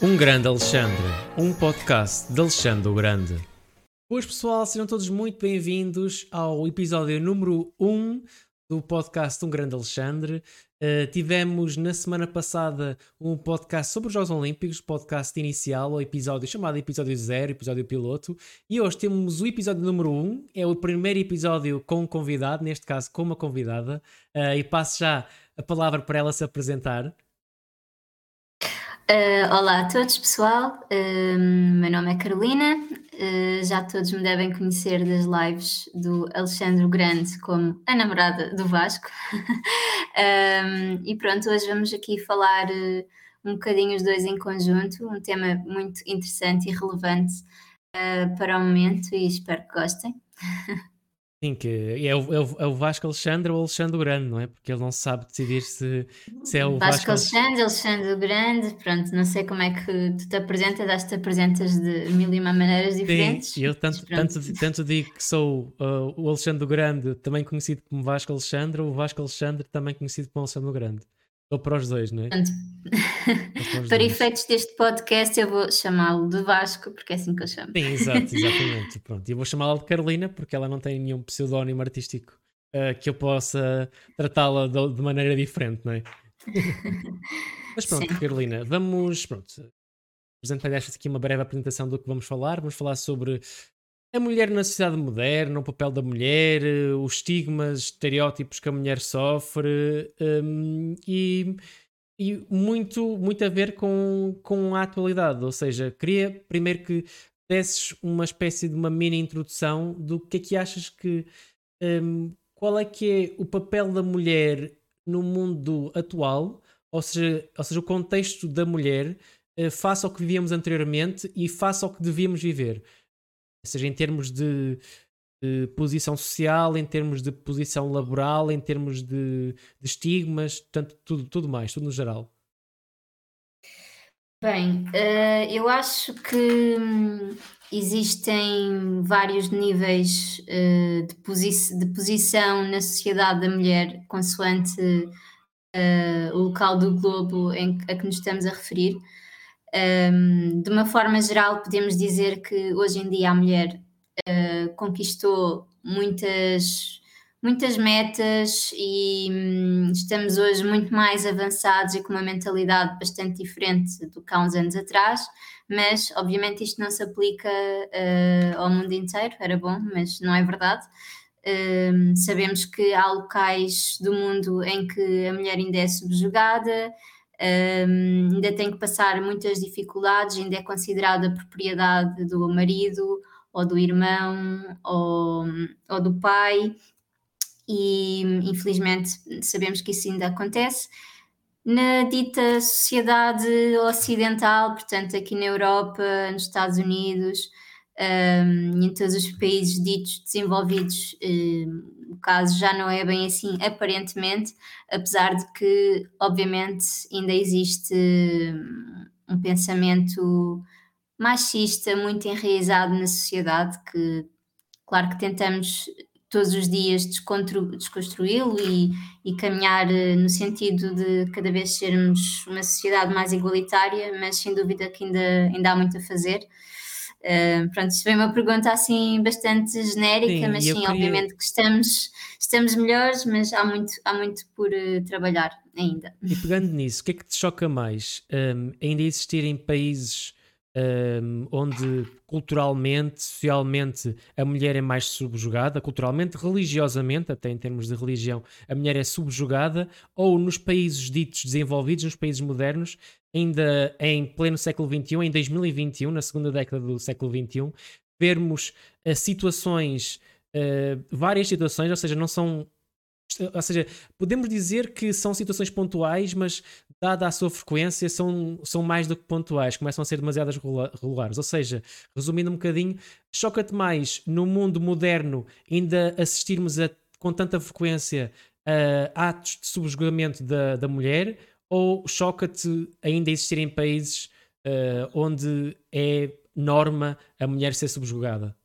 Um Grande Alexandre, um podcast de Alexandre o Grande. Boas pessoal, sejam todos muito bem-vindos ao episódio número 1 do podcast Um Grande Alexandre. Uh, tivemos na semana passada um podcast sobre os Jogos Olímpicos, podcast inicial, o episódio chamado episódio 0, episódio piloto, e hoje temos o episódio número 1, é o primeiro episódio com um convidado, neste caso com uma convidada, uh, e passo já a palavra para ela se apresentar. Uh, olá a todos, pessoal. Uh, meu nome é Carolina. Uh, já todos me devem conhecer das lives do Alexandre Grande como a namorada do Vasco. e pronto, hoje vamos aqui falar um bocadinho os dois em conjunto, um tema muito interessante e relevante para o momento e espero que gostem. Sim, que é o, é, o, é o Vasco Alexandre ou Alexandre Grande, não é? Porque ele não sabe decidir se, se é o Vasco, Vasco Alexandre, Alexandre Grande, pronto, não sei como é que tu te apresentas, acho que te apresentas de mil e uma maneiras diferentes. Sim, eu tanto, tanto, tanto digo que sou uh, o Alexandre Grande, também conhecido como Vasco Alexandre, ou o Vasco Alexandre, também conhecido como Alexandre Grande. Ou para os dois, não é? para dois. efeitos deste podcast, eu vou chamá-lo de Vasco, porque é assim que eu chamo. Sim, exato, exatamente. Pronto. E eu vou chamá-la de Carolina, porque ela não tem nenhum pseudónimo artístico uh, que eu possa tratá-la de, de, maneira diferente, não é? Mas pronto, Sim. Carolina, vamos. Pronto, apresentar esta aqui uma breve apresentação do que vamos falar. Vamos falar sobre a mulher na sociedade moderna, o papel da mulher, eh, os estigmas, estereótipos que a mulher sofre um, e, e, muito, muito a ver com, com a atualidade. Ou seja, queria primeiro que desses uma espécie de uma mini introdução do que é que achas que. Um, qual é que é o papel da mulher no mundo atual, ou seja, ou seja o contexto da mulher uh, face ao que vivíamos anteriormente e face ao que devíamos viver seja em termos de, de, posição social, em termos de posição laboral, em termos de, de estigmas, tanto, tudo, tudo mais, tudo no geral. Bem, uh, eu acho que hum, existem vários níveis uh, de, posi de, posição na sociedade da mulher, consoante uh, o local do globo em, a que nos estamos a referir. Um, de uma forma geral, podemos dizer que hoje em dia a mulher uh, conquistou muitas, muitas metas e um, estamos hoje muito mais avançados e com uma mentalidade bastante diferente do que há uns anos atrás, mas obviamente isto não se aplica uh, ao mundo inteiro, era bom, mas não é verdade. Um, sabemos que há locais do mundo em que a mulher ainda é subjugada, um, ainda tem que passar muitas dificuldades, ainda é considerada propriedade do marido ou do irmão ou, ou do pai, e infelizmente sabemos que isso ainda acontece. Na dita sociedade ocidental, portanto, aqui na Europa, nos Estados Unidos, um, em todos os países ditos desenvolvidos, um, o caso já não é bem assim, aparentemente, apesar de que, obviamente, ainda existe hum, um pensamento machista muito enraizado na sociedade, que, claro que tentamos todos os dias desconstruí-lo e, e, caminhar eh, no sentido de cada vez sermos uma sociedade mais igualitária, mas sem dúvida que ainda, ainda há muito a fazer. Uh, pronto, isto foi uma pergunta assim bastante genérica, sim, mas sim, queria... obviamente que estamos, estamos melhores, mas há muito, há muito por uh, trabalhar ainda. E pegando nisso, o que é que te choca mais? Um, ainda existirem países um, onde culturalmente, socialmente, a mulher é mais subjugada, culturalmente, religiosamente, até em termos de religião, a mulher é subjugada, ou nos países ditos desenvolvidos, nos países modernos, ainda em pleno século XXI, em 2021, na segunda década do século XXI, vermos uh, situações, uh, várias situações, ou seja, não são ou seja, podemos dizer que são situações pontuais, mas dada a sua frequência, são, são mais do que pontuais, começam a ser demasiadas regulares. Ou seja, resumindo um bocadinho, choca-te mais no mundo moderno ainda assistirmos a, com tanta frequência a atos de subjugamento da, da mulher, ou choca-te ainda existir em países uh, onde é norma a mulher ser subjugada?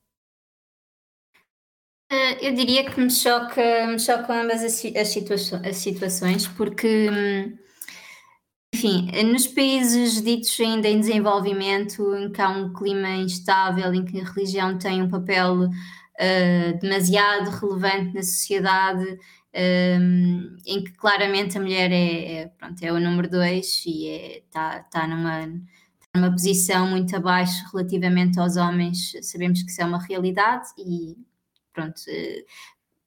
Eh, eu diria que me choca, me chocam ambas as, as, situa as situações, porque hum, enfim, nos países ditos ainda em desenvolvimento, em que há um clima instável, em que a religião tem um papel uh, demasiado relevante na sociedade, um, em que claramente a mulher é, é, pronto, é o número dois e está é, tá numa, tá numa posição muito abaixo relativamente aos homens, sabemos que isso é uma realidade e pronto. Uh,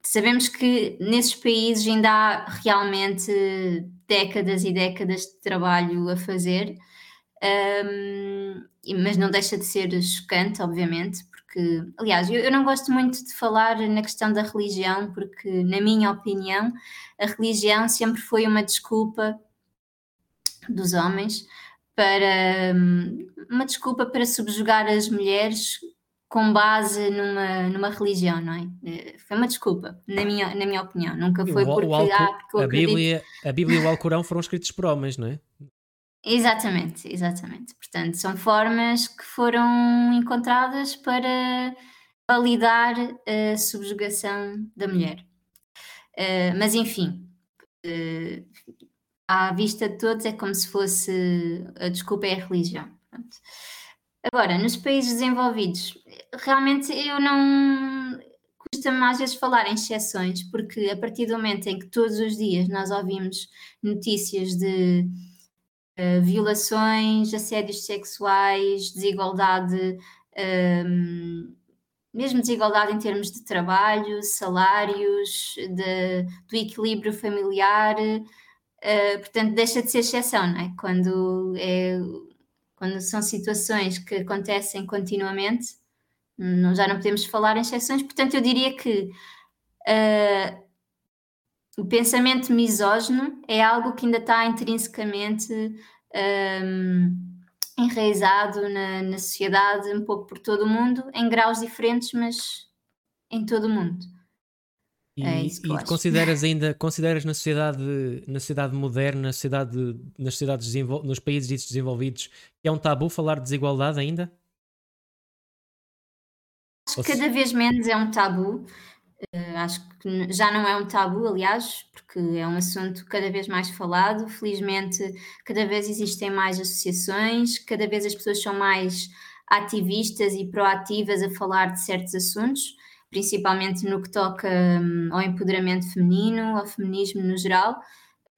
sabemos que nesses países ainda há realmente décadas e décadas de trabalho a fazer, um, mas não deixa de ser chocante, obviamente, porque, aliás, eu, eu, não gosto muito de falar na questão da religião, porque, na minha opinião, a religião sempre foi uma desculpa dos homens para uma desculpa para subjugar as mulheres com base numa, numa religião, não é? Eh, foi uma desculpa, na minha, na minha opinião. Nunca foi porque, o, ah, porque a, Bíblia, a Bíblia e o Alcorão foram escritos por homens, não é? Exatamente, exatamente. Portanto, são formas que foram encontradas para validar a subjugação da mulher. Uh, mas, enfim, uh, à vista de todos, é como se fosse a desculpa é a religião. Pronto. Agora, nos países desenvolvidos, realmente eu não. Custa-me às vezes falar em exceções, porque a partir do momento em que todos os dias nós ouvimos notícias de uh, violações, assédios sexuais, desigualdade, um, ehm, mesmo desigualdade em termos de trabalho, salários, de, do equilíbrio familiar, uh, portanto, deixa de ser exceção, não é? Quando é quando são situações que acontecem continuamente, não, já não podemos falar em exceções, portanto, eu diria que uh, o pensamento misógino é algo que ainda está intrinsecamente um, enraizado na, na, sociedade, um pouco por todo o mundo, em graus diferentes, mas em todo o mundo. E, é e consideras ainda, consideras na sociedade, na sociedade moderna, na sociedade, nas sociedades nos países desenvolvidos, que é um tabu falar de desigualdade ainda? Acho que cada vez menos é um tabu. Uh, acho que já não é um tabu, aliás, porque é um assunto cada vez mais falado. Felizmente, cada vez existem mais associações, cada vez as pessoas são mais ativistas e proativas a falar de certos assuntos principalmente no que toca um, ao empoderamento feminino, ao feminismo no geral.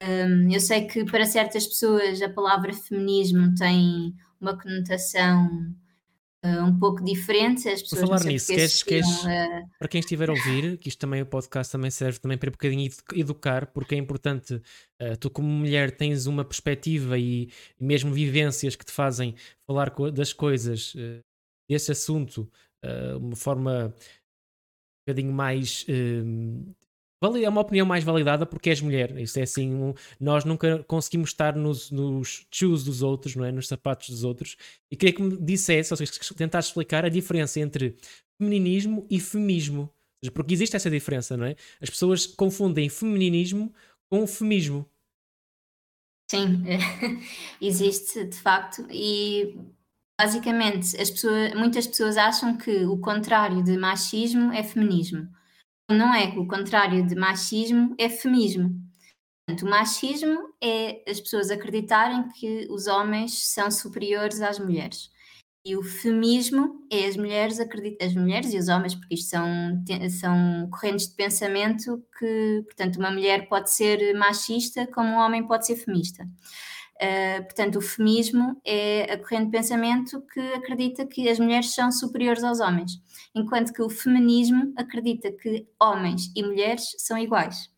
Um, eu sei que para certas pessoas a palavra feminismo tem uma conotação uh, um pouco diferente. As pessoas Por falar nisso, queres, queres uh... para quem estiver a ouvir, que isto também o podcast também serve também para um bocadinho educar, porque é importante, uh, tu como mulher tens uma perspectiva e mesmo vivências que te fazem falar das coisas, desse assunto, uma forma bocadinho mais. Uh, é uma opinião mais validada porque és mulher. Isso é assim, um, nós nunca conseguimos estar nos, nos shoes dos outros, não é? Nos sapatos dos outros. E queria que me dissesse, ou seja, tentasse explicar a diferença entre femininismo e femismo. Porque existe essa diferença, não é? As pessoas confundem feminismo com femismo. Sim, existe de facto. E Basicamente, as pessoas, muitas pessoas acham que o contrário de machismo é feminismo. Não é, o contrário de machismo é feminismo. Portanto, o machismo é as pessoas acreditarem que os homens são superiores às mulheres. E o feminismo é as mulheres as mulheres e os homens, porque isto são, são correntes de pensamento que, portanto, uma mulher pode ser machista como um homem pode ser feminista. Uh, portanto, o feminismo é a corrente de pensamento que acredita que as mulheres são superiores aos homens, enquanto que o feminismo acredita que homens e mulheres são iguais.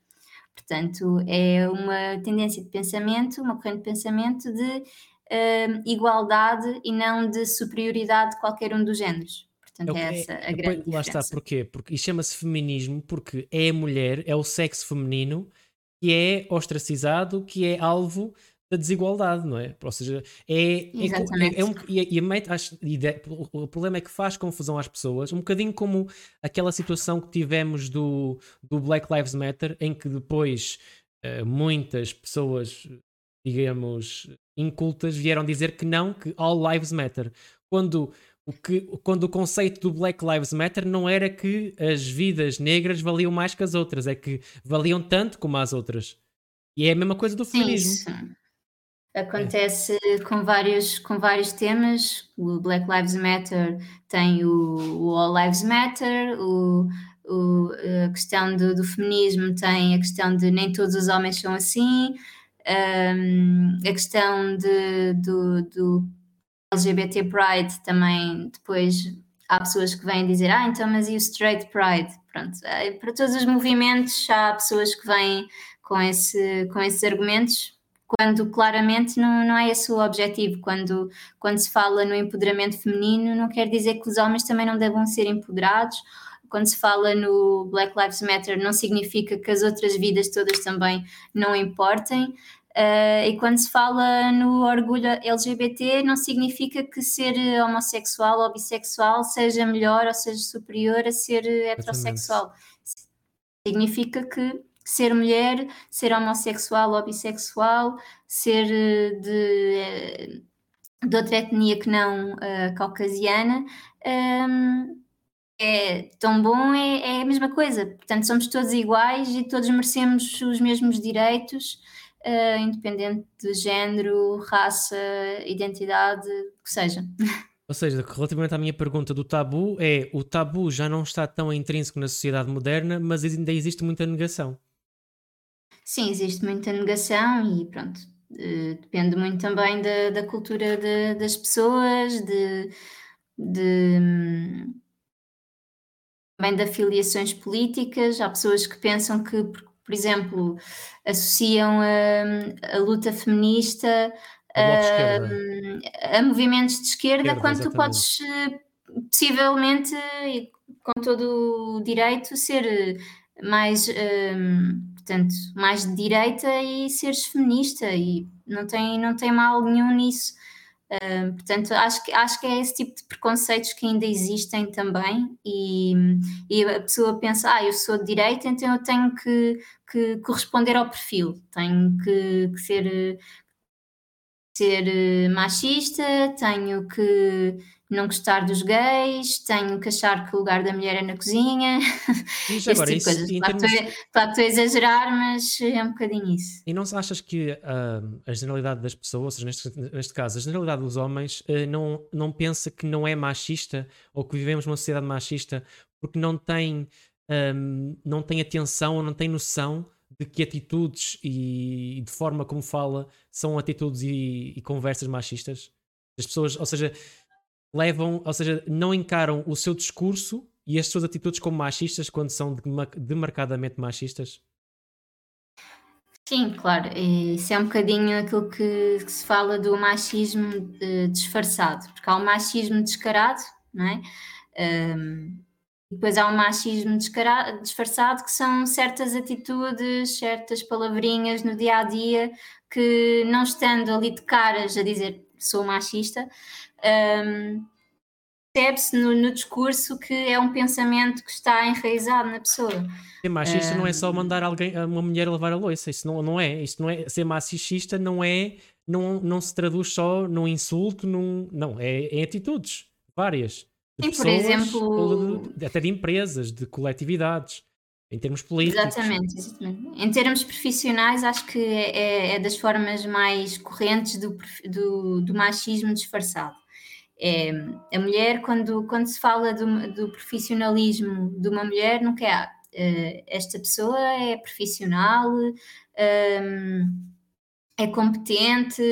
Portanto, é uma tendência de pensamento, uma corrente de pensamento de uh, igualdade e não de superioridade de qualquer um dos géneros. Portanto, é, é essa a grande lá diferença. Lá está, porquê? Porque, e chama-se feminismo porque é a mulher, é o sexo feminino que é ostracizado, que é alvo da desigualdade, não é? Ou seja, é, é, é, é um, e, e acho, o problema é que faz confusão às pessoas, um bocadinho como aquela situação que tivemos do, do Black Lives Matter, em que depois uh, muitas pessoas, digamos, incultas vieram dizer que não, que all lives matter. Quando o, que, quando o conceito do Black Lives Matter não era que as vidas negras valiam mais que as outras, é que valiam tanto como as outras. E é a mesma coisa do feminismo. Isso. Acontece com, vários, com vários temas. O Black Lives Matter tem o, o All Lives Matter, o, o, a questão do, do, feminismo tem a questão de nem todos os homens são assim, um, a questão de, do, do LGBT Pride também depois há pessoas que vêm dizer, ah, então, mas e o Straight Pride? Pronto, é, para todos os movimentos há pessoas que vêm com, esse, com esses argumentos, quando claramente não, não é esse o objetivo. Quando, quando se fala no empoderamento feminino, não quer dizer que os homens também não devam ser empoderados. Quando se fala no Black Lives Matter, não significa que as outras vidas todas também não importem. Uh, e quando se fala no orgulho LGBT, não significa que ser homossexual ou bissexual seja melhor ou seja superior a ser heterossexual. Significa que ser mulher, ser homossexual ou bissexual, ser eh, de, eh, de outra etnia que não uh, caucasiana, um, é tão bom, é, é a mesma coisa. Portanto, somos todos iguais e todos merecemos os mesmos direitos uh, independente de género, raça, identidade, o que seja. Ou seja, relativamente à minha pergunta do tabu, é o tabu já não está tão intrínseco na sociedade moderna, mas ainda existe muita negação. Sim, existe muita negação e pronto, uh, depende muito também da, da cultura de, das pessoas, de, de também de afiliações políticas. Há pessoas que pensam que por exemplo, associam a, a luta feminista a, a, movimentos de esquerda, esquerda quando exatamente. tu podes eh, possivelmente, com todo o direito, ser mais, um, portanto, mais de direita e seres feminista e não tem, não tem mal nenhum nisso. Portanto, acho que, acho que é esse tipo de preconceitos que ainda existem também, e, e a pessoa pensa: ah, eu sou de direita, então eu tenho que, que corresponder ao perfil, tenho que, que ser, ser eh, machista, tenho que não gostar dos gays, tenho que achar que o lugar da mulher é na cozinha, esse agora, tipo coisas. Claro, termos... estou, a exagerar, mas é um bocadinho isso. E não achas que uh, a generalidade das pessoas, ou seja, neste, neste caso, a generalidade dos homens, uh, não, não pensa que não é machista ou que vivemos numa sociedade machista porque não tem, um, não tem atenção ou não tem noção de que atitudes e de forma como fala são atitudes e, e conversas machistas? As pessoas, ou seja, levam, ou seja, não encaram o seu discurso e as suas atitudes como machistas quando são demarcadamente machistas? Sim, claro, isso é um bocadinho aquilo que, que se fala do machismo de, disfarçado, porque há o machismo descarado, não é? Um, depois há o machismo disfarçado, que são certas atitudes, certas palavrinhas no dia a dia que, não estando ali de caras a dizer sou machista, um, percebe-se no, no, discurso que é um pensamento que está enraizado na pessoa. Ser machista um, não é só mandar alguém, uma mulher lavar a louça, isso não, não é. Isto não é. Ser machista não é. Não, não se traduz só num insulto, num, não, é em atitudes várias. Sim, pessoas, por exemplo. De, até de empresas, de coletividades. Em termos políticos. Exatamente, exatamente. Em termos profissionais, acho que é, é, é das formas mais correntes do, do, do, machismo disfarçado. É, a mulher, quando, quando se fala do, do profissionalismo de uma mulher, não quer. Uh, esta pessoa é profissional, um, é competente,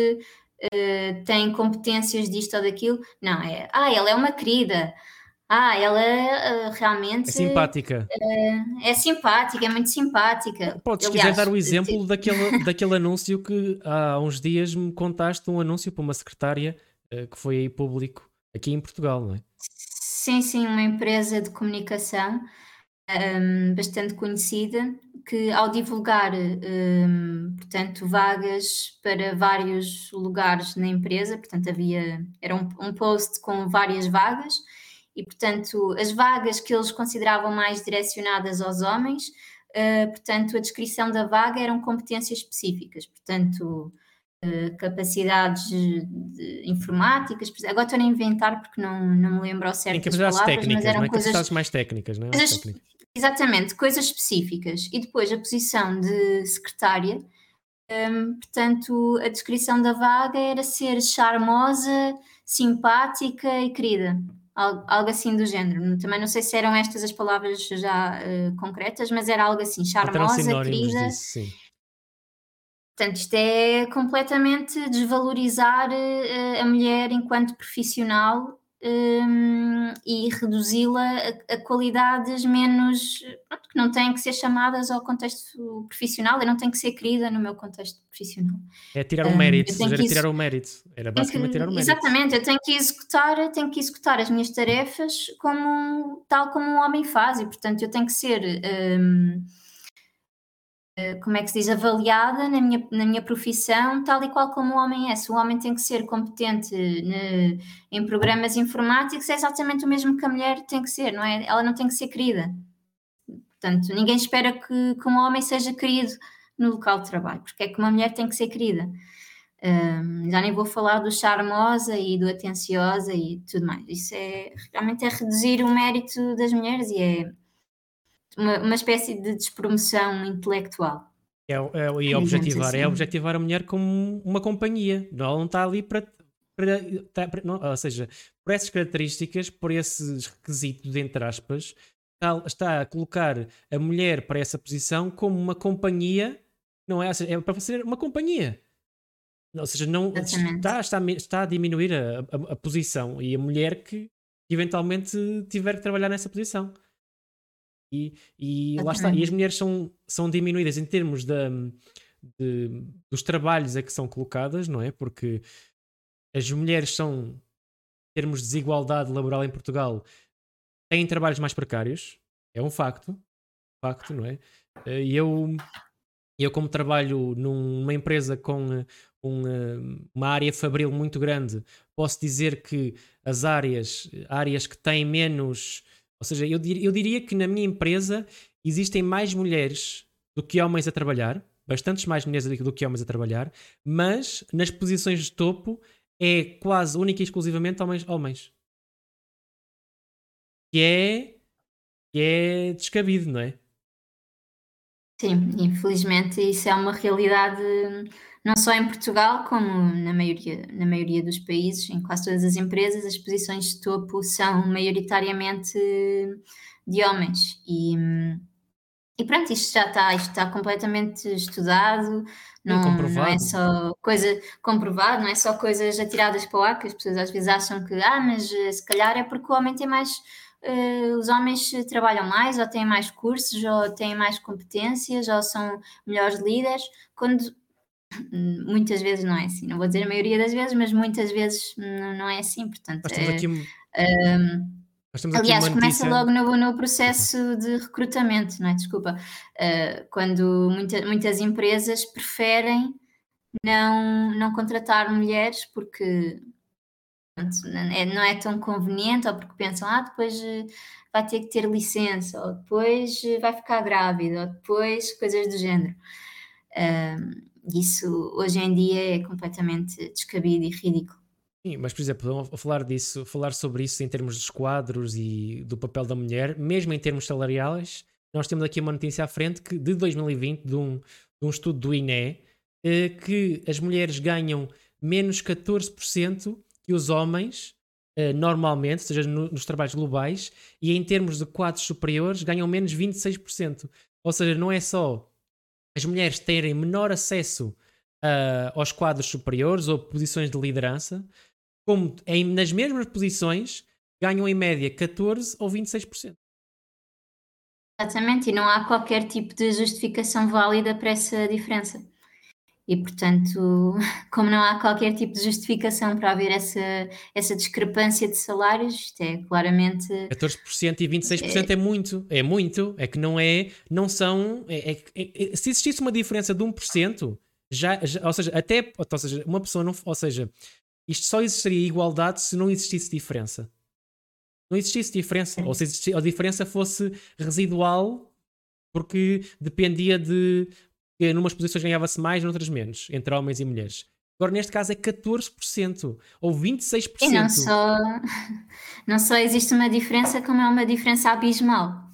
uh, tem competências disto ou daquilo. Não, é. Ah, ela é uma querida ah, ela uh, realmente. É simpática. Uh, é simpática, é muito simpática. Podes, se quiser, dar o exemplo daquele, daquele anúncio que há uns dias me contaste um anúncio para uma secretária uh, que foi aí público aqui em Portugal, não é? Sim, sim, uma empresa de comunicação um, bastante conhecida que ao divulgar, um, portanto, vagas para vários lugares na empresa, portanto havia, era um, um post com várias vagas e, portanto, as vagas que eles consideravam mais direcionadas aos homens, uh, portanto, a descrição da vaga eram competências específicas, portanto, uh, capacidades de informáticas, agora estou a inventar porque não, não me lembro ao certo das palavras, técnicas, mas eram não é? coisas mais técnicas, não é? Coisas. Exatamente, coisas específicas. E depois a posição de secretária Um, portanto, a descrição da vaga era ser charmosa, simpática e querida, algo, algo assim do género. Também não sei se eram estas as palavras já uh, concretas, mas era algo assim, charmosa, querida. Disso, sim. Portanto, isto é completamente desvalorizar uh, a mulher enquanto profissional um, e reduzi-la a, a, qualidades menos pronto, que não têm que ser chamadas ao contexto profissional, e não tem que ser querida no meu contexto profissional. É tirar o um, mérito, era que, tirar o mérito, era basicamente que, tirar o mérito. Exatamente, eu tenho que executar, tenho que executar as minhas tarefas como tal como um homem faz, e portanto eu tenho que ser um, como é que se diz, avaliada na minha, na minha profissão, tal e qual como o homem é. Se o homem tem que ser competente ne, em programas informáticos, é exatamente o mesmo que a mulher tem que ser, não é? Ela não tem que ser querida. Portanto, ninguém espera que, que um homem seja querido no local de trabalho, porque é que uma mulher tem que ser querida. Um, já nem vou falar do charmosa e do atenciosa e tudo mais. Isso é realmente é reduzir o mérito das mulheres e é uma, uma espécie de despromoção intelectual. É, é, e objetivar, é assim. é objetivar a mulher como uma companhia. Ela não está ali para. para, tá, para não, ou seja, por essas características, por esses requisitos, entre aspas, está, está, a colocar a mulher para essa posição como uma companhia, não é? Seja, é para fazer uma companhia. Ou seja, não está, está, está a diminuir a, a, a, posição e a mulher que eventualmente tiver que trabalhar nessa posição. E, e lá está. E as mulheres são, são diminuídas em termos de, de, dos trabalhos a que são colocadas, não é? Porque as mulheres são, em termos de desigualdade laboral em Portugal, têm trabalhos mais precários. É um facto. facto, não é? Eh, e eu, eu como trabalho numa empresa com um, uma área fabril muito grande, posso dizer que as áreas, áreas que têm menos ou seja, eu, dir, eu diria que na minha empresa existem mais mulheres do que homens a trabalhar, bastantes mais mulheres do que homens a trabalhar, mas nas posições de topo é quase única e exclusivamente homens. homens. Que é, que é descabido, não é? Sim, infelizmente isso é uma realidade não só em Portugal, como na maioria, na maioria dos países, em quase todas as empresas, as posições de topo são maioritariamente de homens. E, e pronto, isto já está, isto está completamente estudado, não, não é só coisa comprovado, não é só coisas atiradas para o ar, que as pessoas às vezes acham que, ah, mas eh, se calhar é porque o homem tem mais. Uh, os homens trabalham mais, ou têm mais cursos, ou têm mais competências, ou são melhores líderes, quando muitas vezes não é assim. Não vou dizer a maioria das vezes, mas muitas vezes não, é assim. Portanto, Nós temos é, aqui, um, aliás, começa logo no, no processo de recrutamento, não é? Desculpa. Uh, quando muita, muitas empresas preferem não, não contratar mulheres porque não é, não é tão conveniente ou porque pensam, ah, depois eh, vai ter que ter licença, ou depois eh, vai ficar grávida, ou depois coisas do género. Uh, isso hoje em dia é completamente descabido e ridículo. Sim, mas por exemplo, falar disso, falar sobre isso em termos dos quadros e do papel da mulher, mesmo em termos salariais, nós temos aqui uma notícia à frente que de 2020, de um, de um estudo do INE, eh, que as mulheres ganham menos 14% que os homens eh, normalmente, seja no, nos trabalhos globais, e em termos de quadros superiores ganham menos 26%. Ou seja, não é só as mulheres terem menor acesso uh, aos quadros superiores ou posições de liderança, como em, nas mesmas posições ganham em média 14 ou 26%. Exatamente, e não há qualquer tipo de justificação válida para essa diferença. E, portanto, como não há qualquer tipo de justificação para haver essa, essa discrepância de salários, isto é claramente. 14% e 26% é, é muito, é muito. É que não é, não são. É, é, é, se existisse uma diferença de 1%, já, já, ou seja, até. Ou seja, uma pessoa não. Ou seja, isto só existiria igualdade se não existisse diferença. Não existisse diferença. Ou se existisse, a diferença fosse residual, porque dependia de que numas posições ganhava-se mais, noutras menos, entre homens e mulheres. Agora, neste caso, é 14% ou 26%. E não só, não só existe uma diferença, como é uma diferença abismal.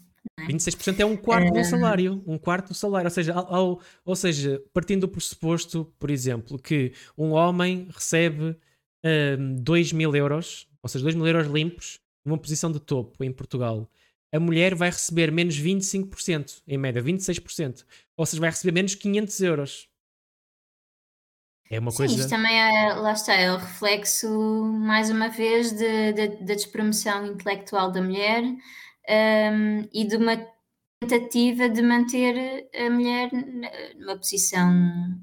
é? 26% é um quarto do salário, um quarto do salário, ou seja, ao, ao- ou seja, partindo do pressuposto, por exemplo, que um homem recebe hum, 2 mil euros, ou seja, 2 mil euros limpos, numa posição de topo em Portugal, a mulher vai receber menos 25%, em média 26%, ou seja, vai receber menos 500 euros. É uma Sim, coisa. isto também é, lá está, é o reflexo, mais uma vez, de- de- da despromoção intelectual da mulher hum, e de uma tentativa de manter a mulher numa posição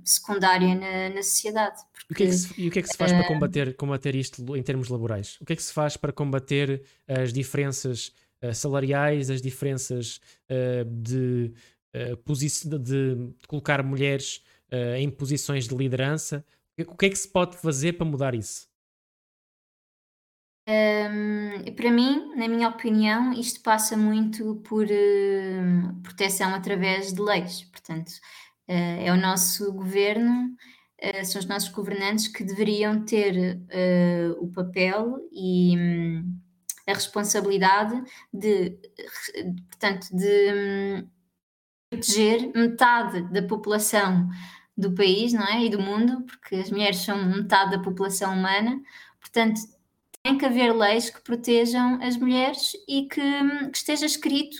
secundária na, na sociedade. E o que é que Porque se, e o que é que se faz para combater, combater isto em termos laborais? O que é que se faz para combater as diferenças salariais, as diferenças eh, de, eh, de- colocar mulheres eh, em posições de liderança? O que é que se pode fazer para mudar isso? Hum, para mim, na minha opinião, isto passa muito por hum, proteção através de leis. Portanto, eh, é o nosso governo, eh, são os nossos governantes que deveriam ter eh, o papel e hum, a responsabilidade de, portanto, de hum, proteger metade da população do país, não é? E do mundo, porque as mulheres são metade da população humana. Portanto, tem que haver leis que protejam as mulheres e que, que esteja escrito,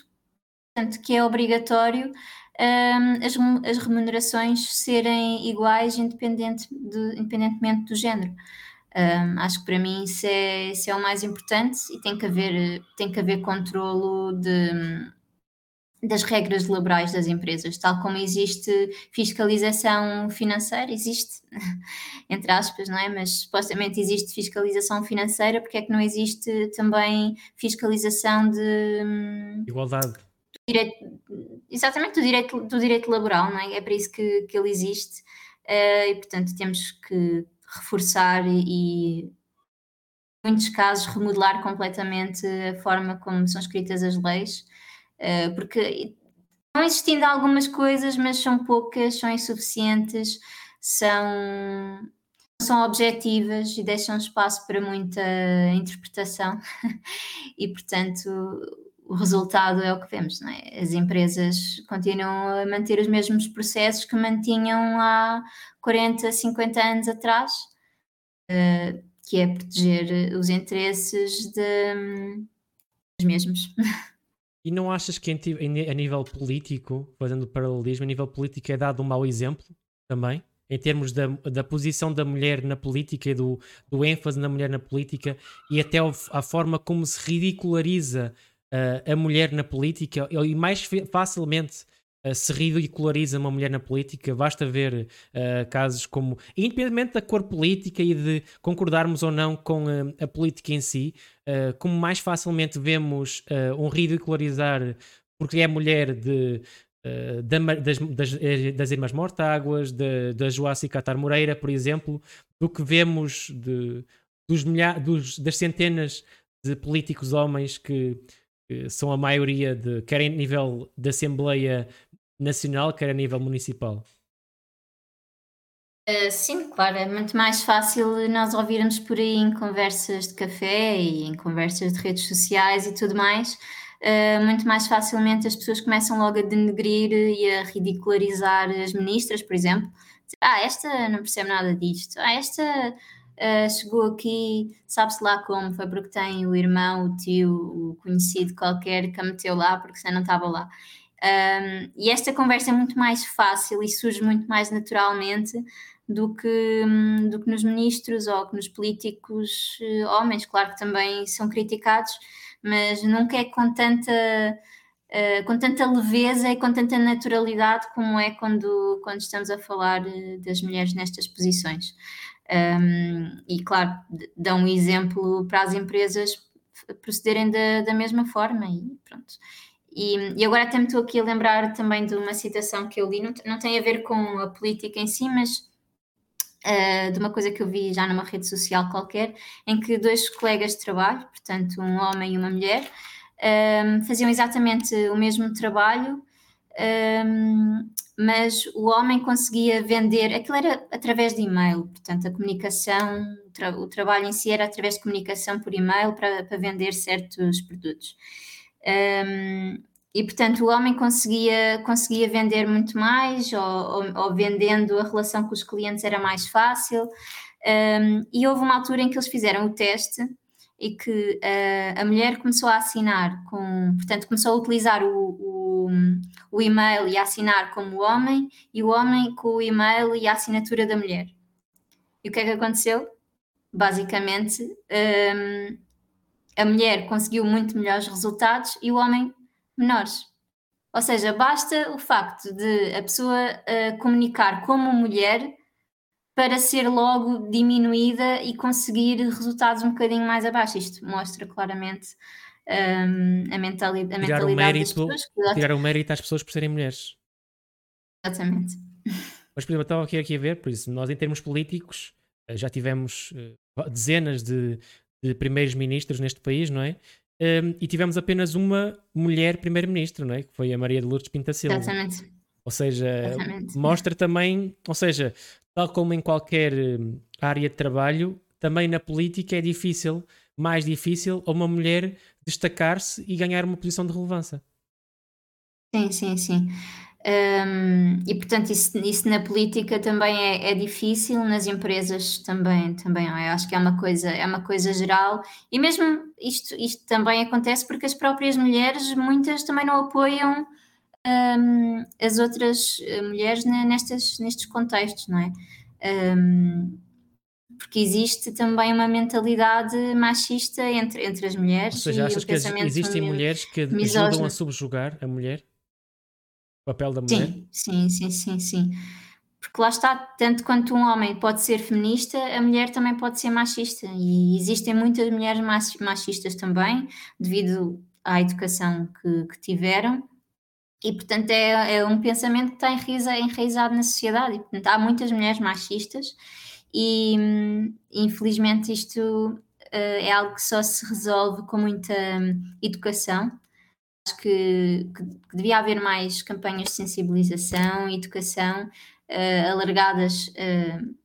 portanto, que é obrigatório hum, as, as remunerações serem iguais independente de- independentemente do género. Hum, acho que para mim isso é, isso é o mais importante e tem que haver, tem que haver controlo de, das regras laborais das empresas, tal como existe fiscalização financeira, existe, entre aspas, não é? Mas supostamente existe fiscalização financeira, porque é que não existe também fiscalização de hum, Igualdade. direito, exatamente do direito, do direito laboral, não é? É para isso que, que ele existe, eh, e portanto temos que reforçar e, em muitos casos, remodelar completamente a forma como são escritas as leis, eh, porque não existindo algumas coisas, mas são poucas, são insuficientes, são, são objetivas e deixam espaço para muita interpretação. E, portanto, o resultado é o que vemos, não é? As empresas continuam a manter os mesmos processos que mantinham há 40, 50 anos atrás, eh, que é proteger os interesses de, dos mesmos. E não achas que a nível político, fazendo paralelismo, a nível político é dado um mau exemplo também? Em termos da, da posição da mulher na política e do, do ênfase na mulher na política e até a forma como se ridiculariza ah, a mulher na política e mais facilmente ah, se ridiculariza uma mulher na política, basta ver ah, casos como, independentemente da cor política e de concordarmos ou não com ah, a política em si, Uh, como mais facilmente vemos uh, um ridicularizar porque é mulher de, uh, da das, das, eh, das Irmãs Mortáguas, da da Catar Moreira, por exemplo, do que vemos de, dos milha- dos- das centenas de políticos homens que, que são a maioria de quer em nível da Assembleia Nacional, quer a nível municipal. Uh, sim, claro, é muito mais fácil nós ouvirmos por aí em conversas de café e em conversas de redes sociais e tudo mais. uh, muito mais facilmente as pessoas começam logo a denegrir e a ridicularizar as ministras, por exemplo. Ah, esta não percebe nada disto. Ah, esta uh, chegou aqui, sabe-se lá como, foi porque tem o irmão, o tio, o conhecido qualquer que a meteu lá porque senão não estava lá. Um, e esta conversa é muito mais fácil e surge muito mais naturalmente do que, hum, do que nos ministros ou que nos políticos eh, homens, claro que também são criticados, mas nunca é com tanta, eh, com tanta leveza e com tanta naturalidade como é quando, quando estamos a falar das mulheres nestas posições. Um, e claro, dão um exemplo para as empresas procederem da, da mesma forma e pronto. E, e agora até me estou aqui a lembrar também de uma citação que eu li, não, não tem a ver com a política em si, mas uh, de uma coisa que eu vi já numa rede social qualquer, em que dois colegas de trabalho, portanto um homem e uma mulher, um, faziam exatamente o mesmo trabalho, um, mas o homem conseguia vender, aquilo era através de e-mail, portanto a comunicação, o, tra o trabalho em si era através de comunicação por e-mail para, para vender certos produtos. Um, e portanto o homem conseguia, conseguia vender muito mais, ou, ou, ou vendendo a relação com os clientes era mais fácil. Um, e houve uma altura em que eles fizeram o teste e que uh, a mulher começou a assinar com, portanto, começou a utilizar o, o, o, e-mail e assinar como homem, e o homem com o e-mail e a assinatura da mulher. E o que é que aconteceu? Basicamente, um, a mulher conseguiu muito melhores resultados e o homem menores. Ou seja, basta o facto de a pessoa uh, comunicar como mulher para ser logo diminuída e conseguir resultados um bocadinho mais abaixo. Isto mostra claramente um, a, mentali a tirar mentalidade o mérito, das pessoas. Tirar o mérito às pessoas por serem mulheres. Exatamente. Mas, por exemplo, estava aqui, aqui a ver, por isso, nós em termos políticos eh, já tivemos uh, dezenas de, de primeiros ministros neste país, não é? Um, e tivemos apenas uma mulher primeiro-ministro, não é? Que foi a Maria de Lourdes Pinta Silva. Exatamente. Ou seja, Exatamente. mostra também, ou seja, tal como em qualquer hum, área de trabalho, também na política é difícil, mais difícil, uma mulher destacar-se e ganhar uma posição de relevância. Sim, sim, sim. Um, e portanto, isso, isso, na política também é, é, difícil, nas empresas também, também é. acho que é uma coisa, é uma coisa geral, e mesmo isto, isto também acontece porque as próprias mulheres, muitas também não apoiam um, as outras mulheres nestas, nestes contextos, não é? Um, porque existe também uma mentalidade machista entre, entre as mulheres. Ou seja, achas que existem mulheres que misógino. ajudam a subjugar a mulher? O papel da mulher? Sim, sim, sim, sim, sim. Porque lá está, tanto quanto um homem pode ser feminista, a mulher também pode ser machista. E existem muitas mulheres machistas também, devido à educação que, que tiveram. E, portanto, é, é um pensamento que está enraizado, enraizado na sociedade. E, portanto, há muitas mulheres machistas e, infelizmente, isto uh, é algo que só se resolve com muita um, educação. Acho que, que, devia haver mais campanhas de sensibilização e educação uh, alargadas uh,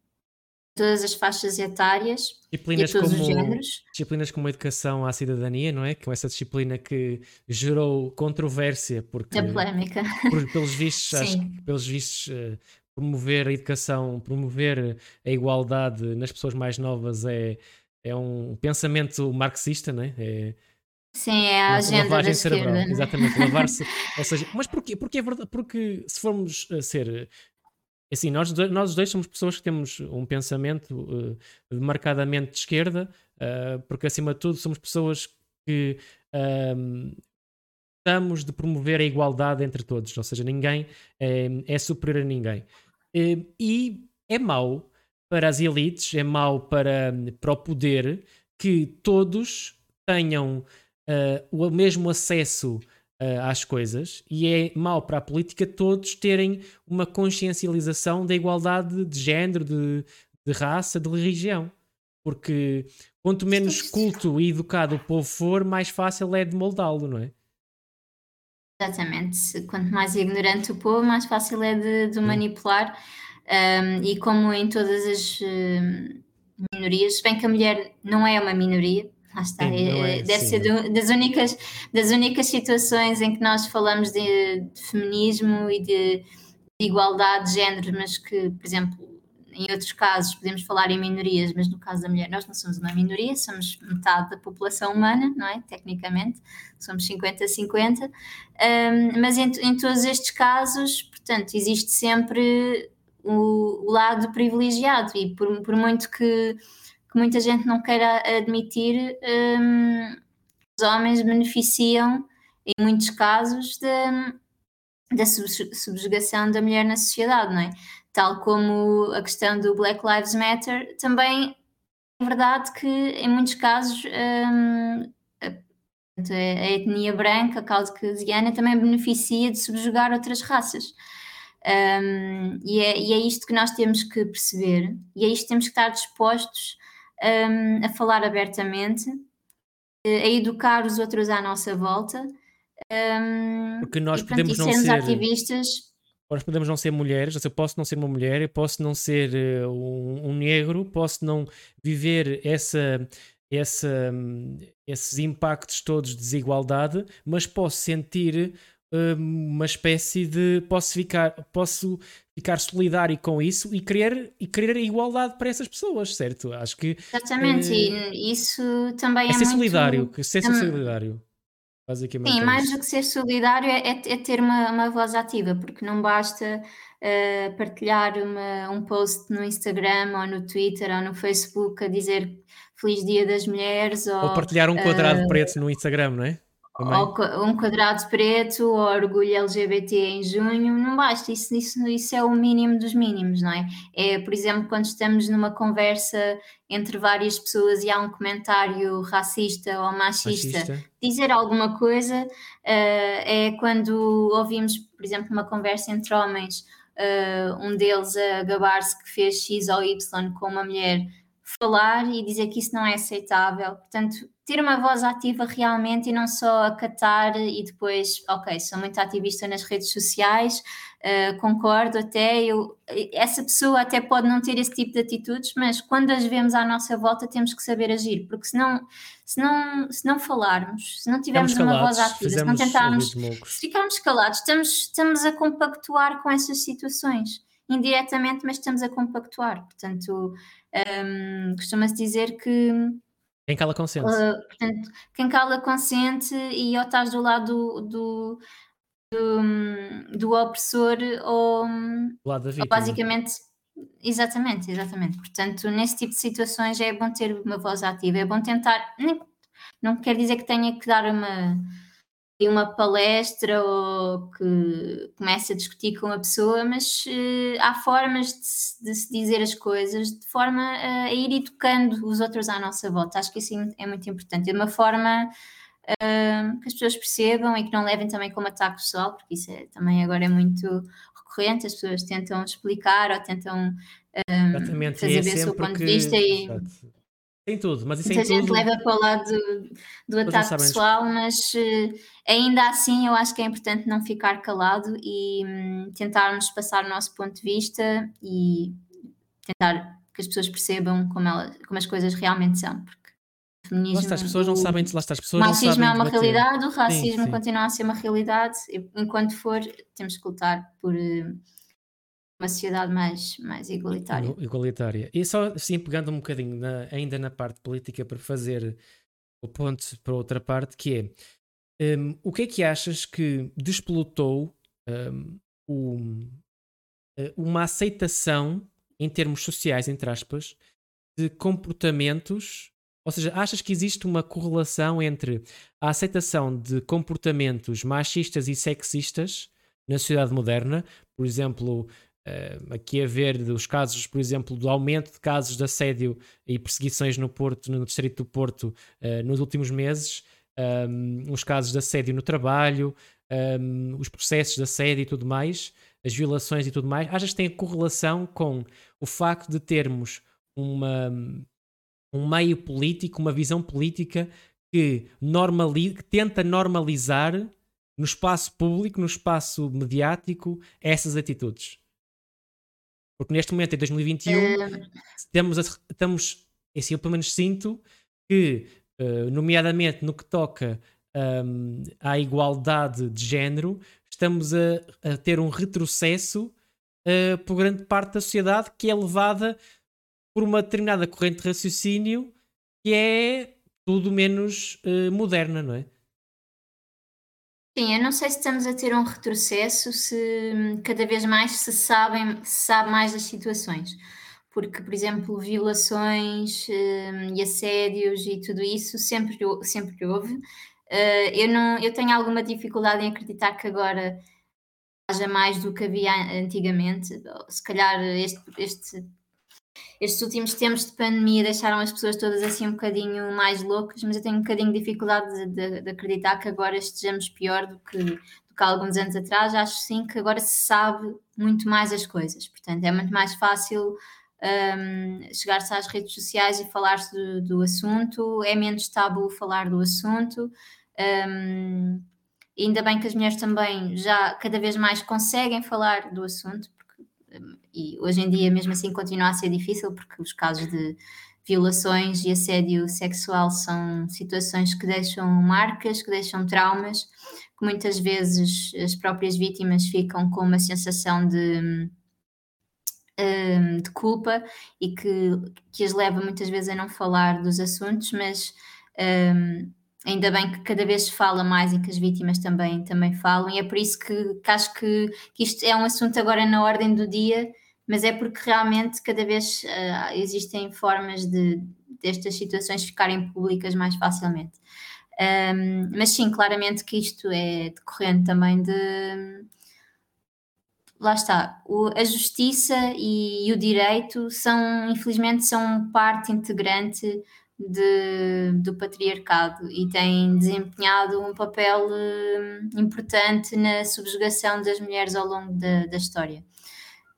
todas as faixas etárias disciplinas e todos como, os géneros. Disciplinas como a educação à cidadania, não é? Que é essa disciplina que gerou controvérsia porque... A polémica. Por, pelos vistos, acho pelos vistos... Promover a educação, promover a igualdade nas pessoas mais novas é, é um pensamento marxista, não é? é Sim, é a agenda da cerebral. esquerda. Né? Exatamente, lavar-se. ou seja, mas porquê? Porque é verdade, porque se formos a ser Assim, nós, nós dois somos pessoas que temos um pensamento uh, marcadamente de esquerda, uh, porque acima de tudo somos pessoas que uh, estamos de promover a igualdade entre todos, ou seja, ninguém é, é superior a ninguém. E é mau para as elites, é mau para, para o poder que todos tenham o mesmo acesso uh, às coisas e é mau para a política todos terem uma consciencialização da igualdade de género, de, de raça, de religião. Porque quanto menos culto e educado o povo for, mais fácil é de moldá-lo, não é? Exatamente. Quanto mais ignorante o povo, mais fácil é de, de manipular. Um, e como em todas as uh, minorias, se bem que a mulher não é uma minoria, Lá está, sim, é, é, deve sim. ser do, das, únicas, das únicas situações em que nós falamos de, de feminismo e de, de, igualdade de género, mas que, por exemplo, em outros casos podemos falar em minorias, mas no caso da mulher nós não somos uma minoria, somos metade da população humana, não é? Tecnicamente, somos 50-50, um, mas em, em todos estes casos, portanto, existe sempre o, o lado privilegiado e por, por muito que que muita gente não queira admitir, um, os homens beneficiam, em muitos casos, de, da subjugação da mulher na sociedade, não é? Tal como a questão do Black Lives Matter, também é verdade que, em muitos casos, um, a, a, etnia branca, a caucasiana, também beneficia de subjugar outras raças. Um, e, é, e, é, isto que nós temos que perceber, e é isto que temos que estar dispostos um, a falar abertamente, a educar os outros à nossa volta. Porque nós e, podemos não ser ativistas. Nós podemos não ser mulheres, eu posso não ser uma mulher, eu posso não ser uh, um, um, negro, posso não viver essa, essa, um, esses impactos todos de desigualdade, mas posso sentir hum, uma espécie de posso ficar, posso ficar solidário com isso e querer, e querer igualdade para essas pessoas, certo? Acho que Exatamente, uh, e isso também é, é ser muito... solidário, ser solidário. Basicamente Sim, é mais do que ser solidário é, é, é ter uma, uma voz ativa, porque não basta uh, partilhar uma, um post no Instagram ou no Twitter ou no Facebook a dizer Feliz Dia das Mulheres ou, ou partilhar um quadrado uh, preto no Instagram, não é? Ou um quadrado preto, ou orgulho LGBT em junho, não basta, isso, isso, isso é o mínimo dos mínimos, não é? É, por exemplo, quando estamos numa conversa entre várias pessoas e há um comentário racista ou machista, machista. dizer alguma coisa uh, é quando ouvimos, por exemplo, uma conversa entre homens, uh, um deles a gabar-se que fez X ou Y com uma mulher falar e dizer que isso não é aceitável. Portanto, ter uma voz ativa realmente e não só acatar e depois, ok, sou muito ativista nas redes sociais, uh, concordo até, eu, essa pessoa até pode não ter esse tipo de atitudes, mas quando as vemos à nossa volta temos que saber agir, porque se não, se não, se não falarmos, se não tivermos calados, uma voz ativa, se não tentarmos, se ficarmos calados, estamos, estamos a compactuar com essas situações indiretamente, mas estamos a compactuar. Portanto, um, costuma-se dizer que. Quem cala consente. Uh, portanto, quem cala consente e ou estás do lado do, do, do opressor ou, do lado da vítima. ou basicamente. Exatamente, exatamente. Portanto, nesse tipo de situações é bom ter uma voz ativa, é bom tentar. Não quer dizer que tenha que dar uma uma palestra ou que comece a discutir com a pessoa, mas uh, há formas de, de, se dizer as coisas de forma a, a, ir educando os outros à nossa volta. Acho que isso é muito importante. De uma forma uh, que as pessoas percebam e que não levem também como ataque pessoal, porque isso é, também agora é muito recorrente, as pessoas tentam explicar ou tentam um, fazer ver o seu ponto de vista e. Exato tem tudo, mas isso Muita em gente tudo. leva para o lado do, do ataque pessoal, mas uh, ainda assim eu acho que é importante não ficar calado e um, tentarmos passar o nosso ponto de vista e tentar que as pessoas percebam como, ela, como as coisas realmente são. Porque o feminismo, lá está, as pessoas não sabem, lá está, as pessoas o racismo é uma debater. realidade, o racismo sim, sim. continua a ser uma realidade, enquanto for, temos que lutar por. Uh, uma sociedade mais, mais igualitária. Igualitária. E só assim, pegando um bocadinho na, ainda na parte política para fazer o ponto para outra parte, que é um, o que é que achas que despolutou um, um, uma aceitação em termos sociais, entre aspas, de comportamentos ou seja, achas que existe uma correlação entre a aceitação de comportamentos machistas e sexistas na sociedade moderna? Por exemplo, Uh, aqui a ver dos casos, por exemplo, do aumento de casos de assédio e perseguições no Porto, no distrito do Porto, uh, nos últimos meses, um, os casos de assédio no trabalho, um, os processos de assédio e tudo mais, as violações e tudo mais, achas que tem correlação com o facto de termos uma, um meio político, uma visão política que, normaliza, que tenta normalizar no espaço público, no espaço mediático, essas atitudes? Porque neste momento, em 2021, uh... estamos, a, estamos assim, eu pelo menos sinto que, uh, nomeadamente no que toca um, à igualdade de género, estamos a, a ter um retrocesso uh, por grande parte da sociedade que é levada por uma determinada corrente de raciocínio que é tudo menos uh, moderna, não é? Sim, eu não sei se estamos a ter um retrocesso, se hum, cada vez mais se sabem, se sabe mais das situações. Porque, por exemplo, violações hum, e assédios e tudo isso sempre, sempre houve. Uh, eu, não, eu tenho alguma dificuldade em acreditar que agora haja mais do que havia antigamente. Se calhar este, este estes últimos tempos de pandemia deixaram as pessoas todas assim um bocadinho mais loucas, mas eu tenho um bocadinho de dificuldade de, de, de acreditar que agora estejamos pior do que, do que há alguns anos atrás. Acho sim que agora se sabe muito mais as coisas, portanto é muito mais fácil um, chegar-se às redes sociais e falar-se do, do, assunto, é menos tabu falar do assunto. Um, ainda bem que as mulheres também já cada vez mais conseguem falar do assunto, e hoje em dia, mesmo assim, continua a ser difícil porque os casos de, violações e assédio sexual são situações que deixam marcas, que deixam traumas, que muitas vezes as próprias vítimas ficam com uma sensação de, hum, de culpa e que, que as leva muitas vezes a não falar dos assuntos, mas um, ainda bem que cada vez se fala mais e que as vítimas também, também falam, e é por isso que, que acho que, que isto é um assunto agora na ordem do dia mas é porque realmente cada vez uh, existem formas de destas situações ficarem públicas mais facilmente. Um, mas sim, claramente que isto é decorrente também de. Lá está, o, a justiça e, e, o direito são, infelizmente, são parte integrante de, do patriarcado e têm desempenhado um papel uh, importante na subjugação das mulheres ao longo da, da história.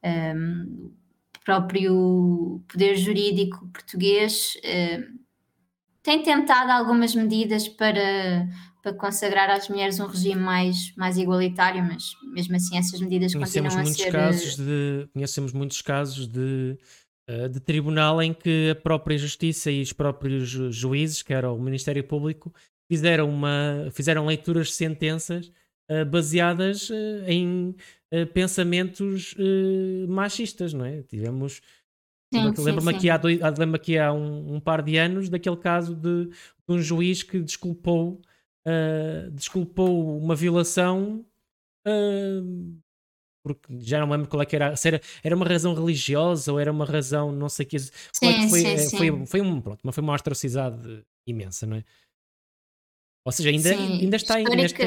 Um, o próprio poder jurídico português uh, tem tentado algumas medidas para, para consagrar às mulheres um regime mais, mais igualitário, mas mesmo assim essas medidas continuam a ser... Casos de, conhecemos muitos casos de, de tribunal em que a própria justiça e os próprios juízes, que era o Ministério Público, fizeram, uma, fizeram leituras de sentenças uh, baseadas uh, em uh, pensamentos machistas, não é? Tivemos. Lembro-me aqui, há, dois, lembro aqui há um, um, par de anos daquele caso de, de um juiz que desculpou, desculpou uma violação porque já não lembro qual é que era, se era, era uma razão religiosa ou era uma razão, não sei que, sim, é que foi, sim, foi, foi, um, pronto, mas foi uma atrocidade imensa, não é? Ou seja, ainda, ainda está ainda está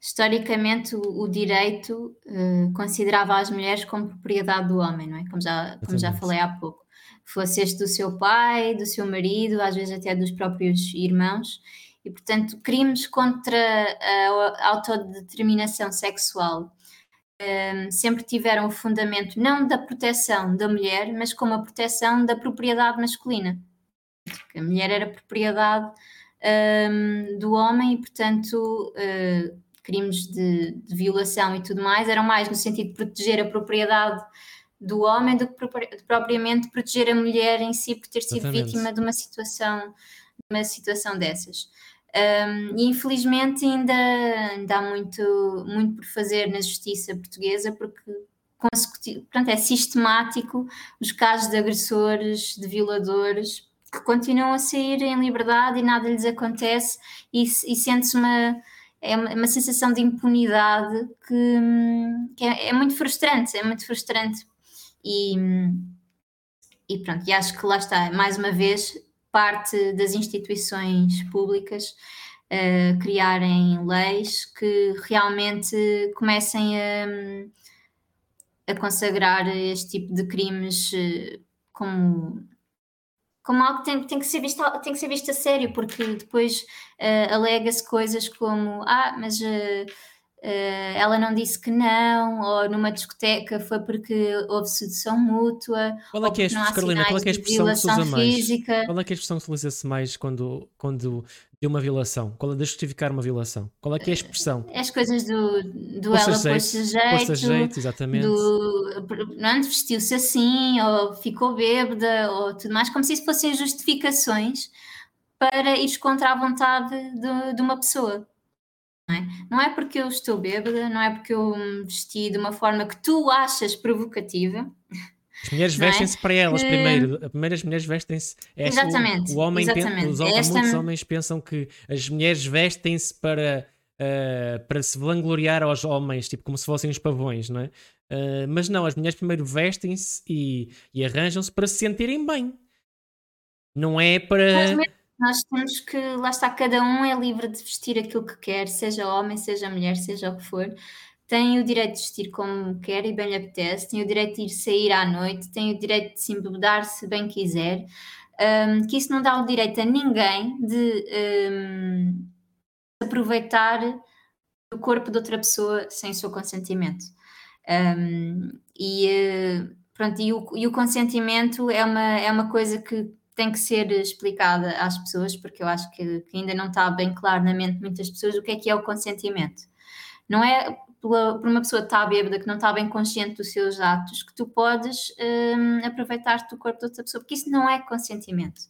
historicamente o, o direito uh, considerava as mulheres como propriedade do homem, não é? Como já, como já falei há pouco. Fosse este do seu pai, do seu marido, às vezes até dos próprios irmãos. E, portanto, crimes contra a autodeterminação sexual um, sempre tiveram o fundamento não da proteção da mulher, mas como a proteção da propriedade masculina. Porque a mulher era propriedade um, do homem e, portanto, uh, crimes de, de, violação e tudo mais eram mais no sentido de proteger a propriedade do homem do que propriamente proteger a mulher em si por ter sido Exatamente. vítima de uma situação de uma situação dessas. Um, e infelizmente ainda, ainda há muito, muito por fazer na justiça portuguesa porque portanto, é sistemático os casos de agressores, de violadores que continuam a sair em liberdade e nada lhes acontece e, e sente-se uma é uma, uma sensação de impunidade que, que é, é, muito frustrante, é muito frustrante. E, e pronto, e acho que lá está, mais uma vez, parte das instituições públicas uh, criarem leis que realmente comecem a, a consagrar este tipo de crimes uh, como como algo que tem, tem, que ser visto, tem que ser visto a sério, porque depois uh, alega-se coisas como ah, mas Uh, ela não disse que não, ou numa discoteca foi porque houve sedução mútua. Qual é que é, a, Carolina, qual é, que é a expressão que se usa mais? Física. Qual é que é a expressão que se usa mais quando, quando de uma violação? Qual é de justificar uma violação? Qual é que é a expressão? É as coisas do, do ela pôs-se jeito, pôs jeito, exatamente. Do, não, vestiu-se assim, ou ficou bêbada, ou tudo mais, como se isso fossem justificações para ir contra a vontade de, de uma pessoa. Não é? não é porque eu estou bêbada, não é porque eu me vesti de uma forma que tu achas provocativa. As mulheres é? vestem-se é? para elas que... primeiro. As primeiras mulheres vestem-se. É exatamente. O, o homem exatamente. Os, Esta... Muitos homens pensam que as mulheres vestem-se para, uh, para se vangloriar aos homens, tipo como se fossem os pavões, não é? Uh, mas não, as mulheres primeiro vestem-se e, e arranjam-se para se sentirem bem. Não é para. Mas nós temos que, lá está, cada um é livre de vestir aquilo que quer, seja homem, seja mulher, seja o que for. Tem o direito de vestir como quer e bem lhe apetece, tem o direito de ir sair à noite, tem o direito de se embebedar se bem quiser. Um, que isso não dá o direito a ninguém de um, aproveitar o corpo de outra pessoa sem o seu consentimento. Um, e, uh, pronto, e, o, e o consentimento é uma, é uma coisa que tem que ser explicada às pessoas, porque eu acho que, que, ainda não está bem claro na mente de muitas pessoas o que é que é o consentimento. Não é, por uma pessoa que está bêbada, que não está bem consciente dos seus atos, que tu podes um, aproveitar-te do corpo de outra pessoa, porque isso não é consentimento.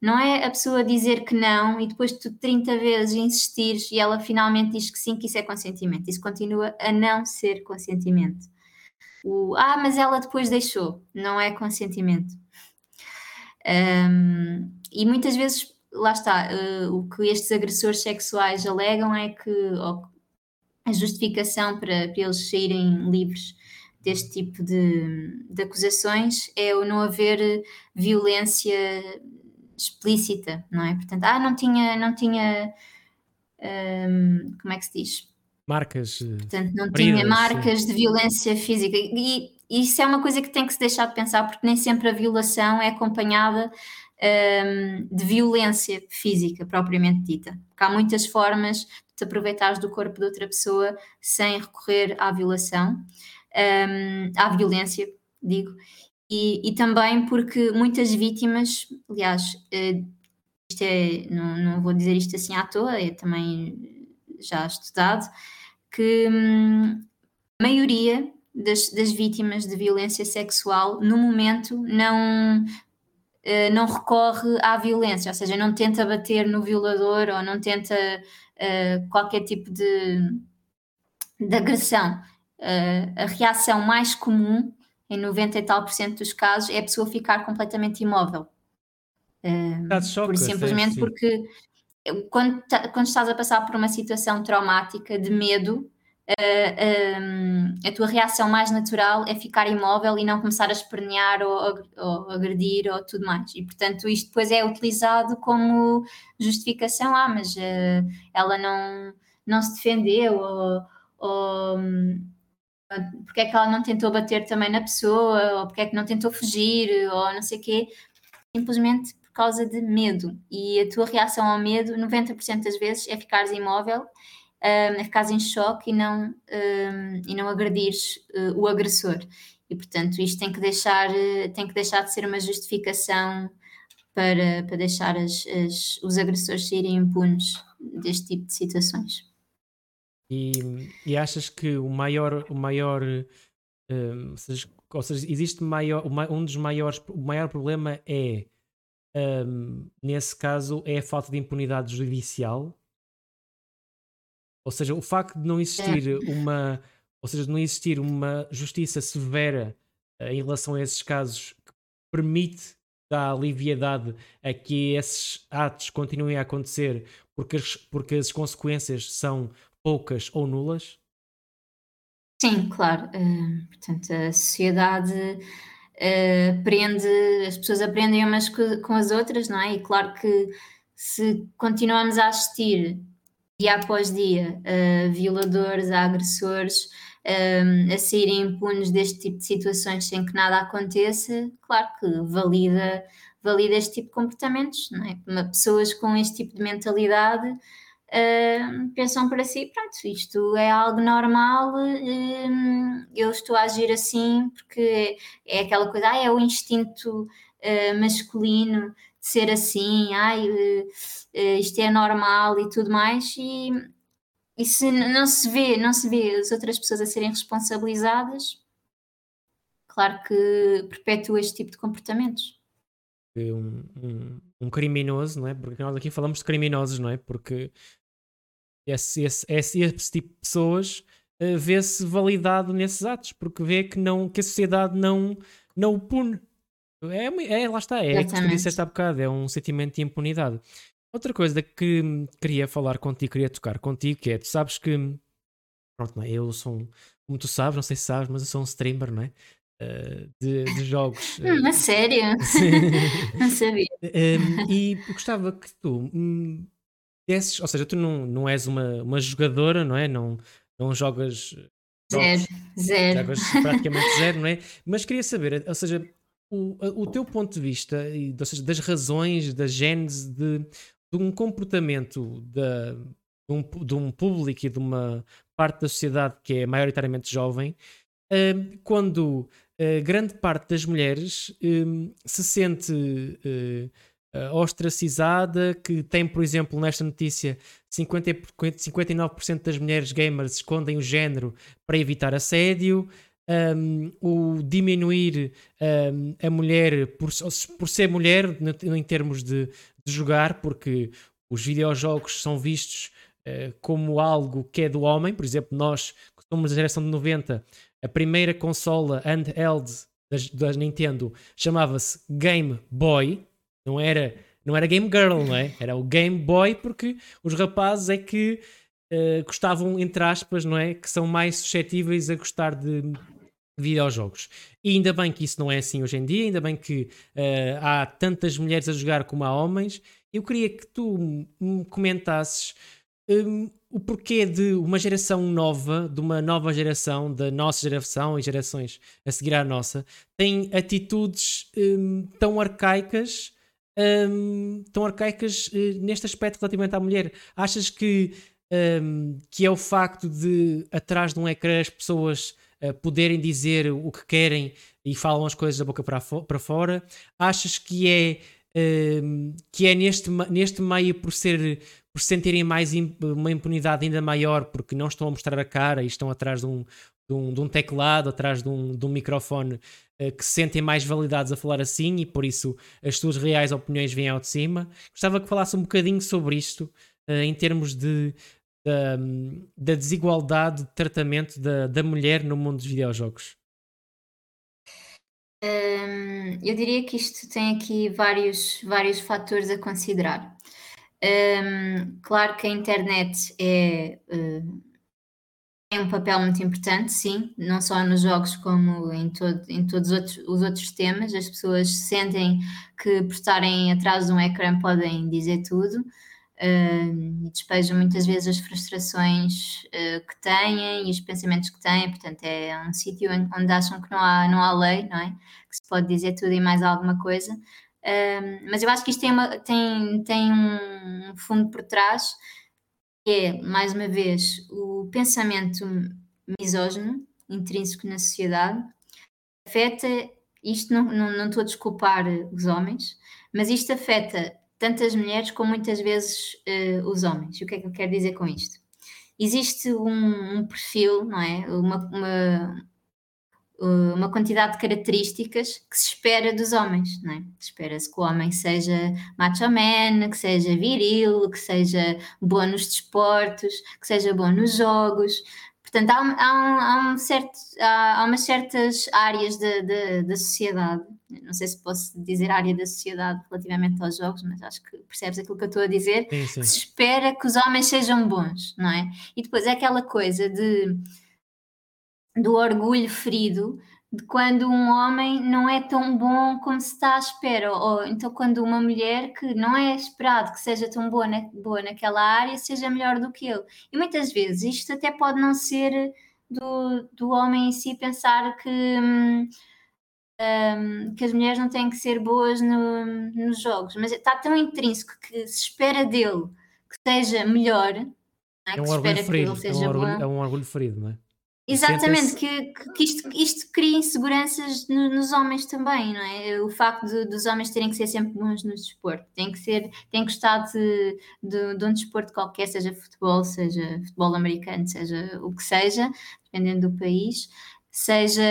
Não é a pessoa dizer que não e depois tu 30 vezes insistires e ela finalmente diz que sim, que isso é consentimento. Isso continua a não ser consentimento. O, ah, mas ela depois deixou. Não é consentimento. Um, e muitas vezes, lá está, uh, o que estes agressores sexuais alegam é que a justificação para, para eles saírem livres deste tipo de, de acusações é o não haver violência explícita, não é? Portanto, ah, não tinha, não tinha, um, como é que se diz? Marcas. Eh, Portanto, não tinha marcas sim. de violência física. E isso é uma coisa que tem que se deixar de pensar, porque nem sempre a violação é acompanhada um, de violência física propriamente dita. Porque há muitas formas de te aproveitares do corpo de outra pessoa sem recorrer à violação, um, à violência, digo. E, e, também porque muitas vítimas, aliás, uh, isto é, não, não vou dizer isto assim à toa, é também já estudado, que hum, a maioria das, das, vítimas de violência sexual no momento não, uh, não recorre à violência, ou seja, não tenta bater no violador ou não tenta uh, qualquer tipo de, de agressão. Uh, a reação mais comum em 90 e tal por cento dos casos, é a pessoa ficar completamente imóvel. Por, simplesmente sim. porque quando, quando, estás a passar por uma situação traumática de medo, uh, a tua reação mais natural é ficar imóvel e não começar a espernear ou, ou, agredir ou tudo mais. E portanto, isto depois é utilizado como justificação: ah, mas uh, ela não, não se defendeu ou, ou porque é que ela não tentou bater também na pessoa, ou porque é que não tentou fugir, ou não sei o quê, simplesmente por causa de medo. E a tua reação ao medo, 90% das vezes, é ficares imóvel, é ficares em choque e não, um, e não agredires uh, o agressor. E portanto, isto tem que deixar, uh, tem que deixar de ser uma justificação para, para deixar as, as, os agressores serem impunes deste tipo de situações. E, e achas que o maior, o maior um, ou seja, existe maior, um dos maiores, o maior problema é, um, nesse caso, é a falta de impunidade judicial? Ou seja, o facto de não existir uma, ou seja, de não existir uma justiça severa uh, em relação a esses casos que permite dar aliviedade a que esses atos continuem a acontecer porque as, porque as consequências são poucas ou nulas? Sim, claro. Uh, portanto, a sociedade uh, aprende, as pessoas aprendem umas com as outras, não é? E claro que se continuamos a assistir dia após dia a violadores, a agressores, um, a saírem impunes deste tipo de situações sem que nada aconteça, claro que valida, valida este tipo de comportamentos, não é? Pessoas com este tipo de mentalidade uh, pensam para si, pronto, isto é algo normal, uh, eu estou a agir assim porque é aquela coisa, ah, é o instinto uh, masculino ser assim, ai, isto é normal e tudo mais, e, e se não se vê, não se vê as outras pessoas a serem responsabilizadas, claro que perpetua este tipo de comportamentos. Um, um, um, criminoso, não é? Porque nós aqui falamos de criminosos, não é? Porque esse, esse, esse, esse tipo de pessoas uh, vê-se validado nesses atos, porque vê que, não, que a sociedade não, não o pune. É, é, lá está, é que tu disseste há bocado, é um sentimento de impunidade. Outra coisa que queria falar contigo, queria tocar contigo, que é, tu sabes que, pronto, não é? eu sou um, como tu sabes, não sei se sabes, mas eu sou um streamer, não é? Uh, de, de, jogos. Hum, a sério? não sabia. Um, e gostava que tu hum, desses, ou seja, tu não, não és uma, uma jogadora, não é? Não, não jogas. Zero, zero. Jogas praticamente zero, não é? Mas queria saber, ou seja, o, o teu ponto de vista, ou seja, das razões, da gênese de, de um comportamento de, um, de um público e de uma parte da sociedade que é maioritariamente jovem, uh, quando uh, grande parte das mulheres uh, se sente uh, ostracizada, que tem, por exemplo, nesta notícia, 50, 59% das mulheres gamers escondem o género para evitar assédio. Um, o diminuir um, a mulher por, por ser mulher em termos de, de jogar, porque os videojogos são vistos uh, como algo que é do homem, por exemplo, nós que somos da geração de 90, a primeira consola handheld da, Nintendo chamava-se Game Boy, não era, não era Game Girl, não é? Era o Game Boy porque os rapazes é que uh, gostavam, entre aspas, não é? Que são mais suscetíveis a gostar de videojogos. E ainda bem que isso não é assim hoje em dia, ainda bem que uh, há tantas mulheres a jogar como há homens. Eu queria que tu me comentasses um, o porquê de uma geração nova, de uma nova geração, da nossa geração e gerações a seguir à nossa, tem atitudes um, tão arcaicas, um, tão arcaicas uh, neste aspecto relativamente à mulher. Achas que, hum, que é o facto de atrás de um ecrã as pessoas uh, poderem dizer o que querem e falam as coisas da boca para, fo para fora? Achas que é hum, que é neste, neste meio por ser por sentirem mais uma impunidade ainda maior porque não estão a mostrar a cara e estão atrás de um, de um, de um teclado, atrás de um, de um microfone uh, que se sentem mais validados a falar assim e por isso as suas reais opiniões vêm ao de cima. Gostava que falasse um bocadinho sobre isto uh, em termos de, da, da desigualdade de tratamento da, da mulher no mundo dos videojogos. Hum, eu diria que isto tem aqui vários, vários fatores a considerar. Um, claro que a internet é, tem um papel muito importante, sim, não só nos jogos como em, todo, em todos os outros, os outros temas. As pessoas sentem que por estarem atrás de um ecrã podem dizer tudo uh, despejam muitas vezes as frustrações uh, que têm e os pensamentos que têm. Portanto, é um sítio onde acham que não há, não há lei, não é? Que se pode dizer tudo e mais alguma coisa. Um, mas eu acho que isto tem, uma, tem, tem um fundo por trás, que é, mais uma vez, o pensamento misógino, intrínseco na sociedade, afeta, isto não, não, não estou a desculpar os homens, mas isto afeta tanto as mulheres como muitas vezes uh, os homens. O que é que eu quero dizer com isto? Existe um, um perfil, não é? Uma, uma, uh, uma quantidade de características que se espera dos homens, não é? Espera-se que o homem seja macho man, que seja viril, que seja bom nos desportos, que seja bom nos jogos. Portanto, há, há, um, há, um certo, há, há umas certas áreas da sociedade, não sei se posso dizer área da sociedade relativamente aos jogos, mas acho que percebes aquilo que eu estou a dizer, sim, sim. que se espera que os homens sejam bons, não é? E depois é aquela coisa de do orgulho ferido de quando um homem não é tão bom como se está à espera, ou então quando uma mulher que não é esperado que seja tão boa, na, boa naquela área seja melhor do que ele. E muitas vezes isto até pode não ser do, do homem em si pensar que, hum, hum, que as mulheres não têm que ser boas no, nos jogos, mas está tão intrínseco que se espera dele que seja melhor. É, é um orgulho ferido, é um orgulho, é um orgulho ferido, não é? Exatamente, que, que isto, isto cria inseguranças no, nos homens também, não é? O facto de, dos homens terem que ser sempre bons no desporto, têm que ser, têm que gostar de, de, de um desporto qualquer, seja futebol, seja futebol americano, seja o que seja, dependendo do país, seja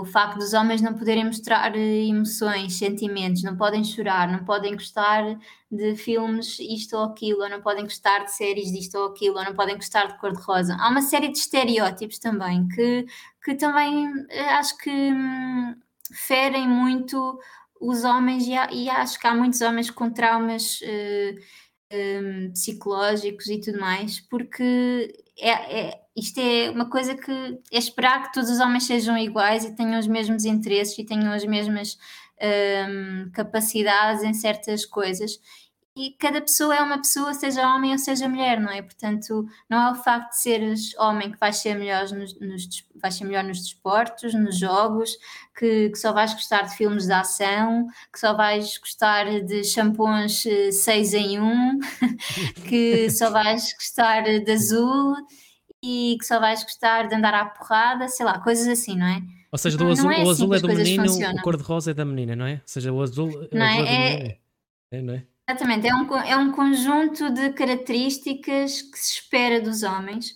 o facto dos homens não poderem mostrar eh, emoções, sentimentos, não podem chorar, não podem gostar de filmes isto ou aquilo, ou não podem gostar de séries disto ou aquilo, ou não podem gostar de cor-de-rosa. Há uma série de estereótipos também que, que também eh, acho que hum, ferem muito os homens e, e, acho que há muitos homens com traumas uh, um, psicológicos e tudo mais, porque é, é, isto é uma coisa que é esperar que todos os homens sejam iguais e tenham os mesmos interesses e tenham as mesmas um, capacidades em certas coisas. E cada pessoa é uma pessoa, seja homem ou seja mulher, não é? Portanto, não é o facto de seres homem que vais ser melhor nos, nos, vais ser melhor nos desportos, nos jogos, que, que, só vais gostar de filmes de ação, que só vais gostar de shampoos 6 eh, em 1, que só vais gostar de azul e que só vais gostar de andar à porrada, sei lá, coisas assim, não é? Ou seja, do azul, é o assim azul é do menino, funcionam. o cor-de-rosa é da menina, não é? Ou seja, o azul, não o azul é, é, É, não é? Exatamente, é um, é um conjunto de características que se espera dos homens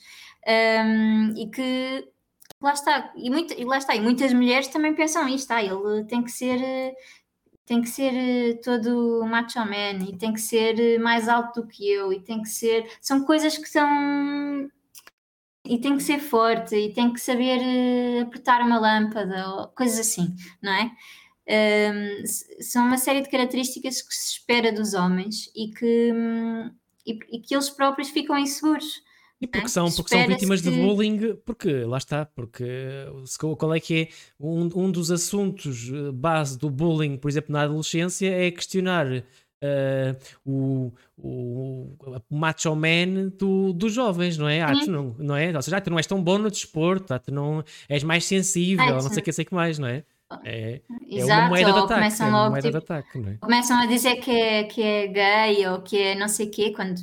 um, e que lá está, e, muito, e lá está, e muitas mulheres também pensam isto, ah, ele tem que ser tem que ser eh, todo macho man e tem que ser eh, mais alto do que eu e tem que ser. São coisas que são. E tem que ser forte e tem que saber eh, apertar uma lâmpada ou coisas assim, não é? Um, são uma série de características que se espera dos homens e que, hum, e, e que eles próprios ficam inseguros. E porque são, porque são vítimas que... de bullying, porque lá está, porque qual é que é um, um dos assuntos eh, base do bullying, por exemplo, na adolescência, é questionar uh, o, o, o, macho man do, dos jovens, não é? Ah, tu não, não é? Ou seja, ah, tu não és tão bom no desporto, ah, tu não és mais sensível, ah, não sei o que, sei que mais, não é? É, Exato, é uma moeda de ataque. Começam, é logo, moeda tipo, de ataque não é? começam a dizer que é, que é gay ou que é não sei o quê, quando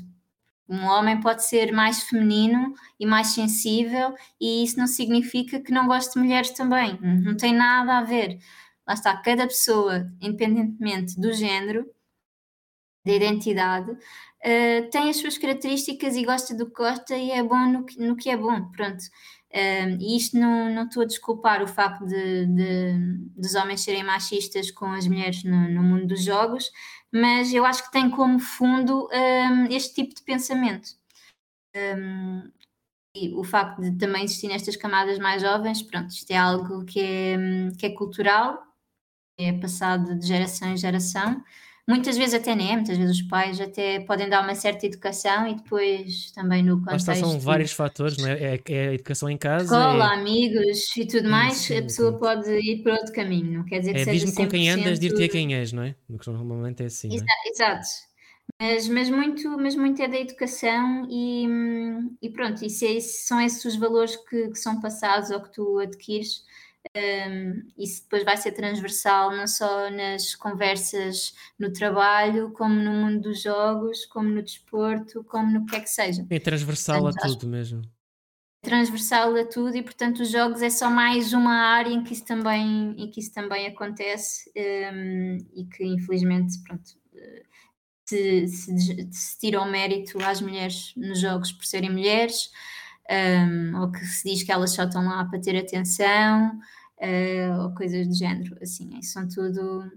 um homem pode ser mais feminino e mais sensível, e isso não significa que não goste de mulheres também. Não tem nada a ver. Lá está, cada pessoa, independentemente do género, da identidade, uh, tem as suas características e gosta do que gosta e é bom no que, no que é bom. Pronto. Uh, e isto não, não estou a desculpar o facto de, de, dos homens serem machistas com as mulheres no, no mundo dos jogos, mas eu acho que tem como fundo um, este tipo de pensamento. Um, e o facto de também existir nestas camadas mais jovens, pronto, isto é algo que é, que é cultural, é passado de geração em geração, muitas vezes até nem é, muitas vezes os pais até podem dar uma certa educação e depois também no contexto... Mas são vários fatores, não é? É, é a educação em casa... Escola, é... amigos e tudo mais, sim, a pessoa sim. pode ir por outro caminho, não quer dizer que é, seja 100%... com quem andas, dir-te a quem és, não é? Normalmente é assim, Exato, é? exato. Mas, mas, muito, mas muito é da educação e, e pronto, isso é, são esses os valores que, que são passados ou que tu adquires um, isso depois vai ser transversal não só nas conversas no trabalho, como no mundo dos jogos, como no desporto, como no que é que seja. É transversal portanto, a tudo mesmo. Transversal a tudo e portanto os jogos é só mais uma área em que isso também, em que isso também acontece um, e que infelizmente pronto, se, se, se tira o mérito às mulheres nos jogos por serem mulheres um, ou que se diz que elas só estão lá para ter atenção, uh, ou coisas do género. Assim, são tudo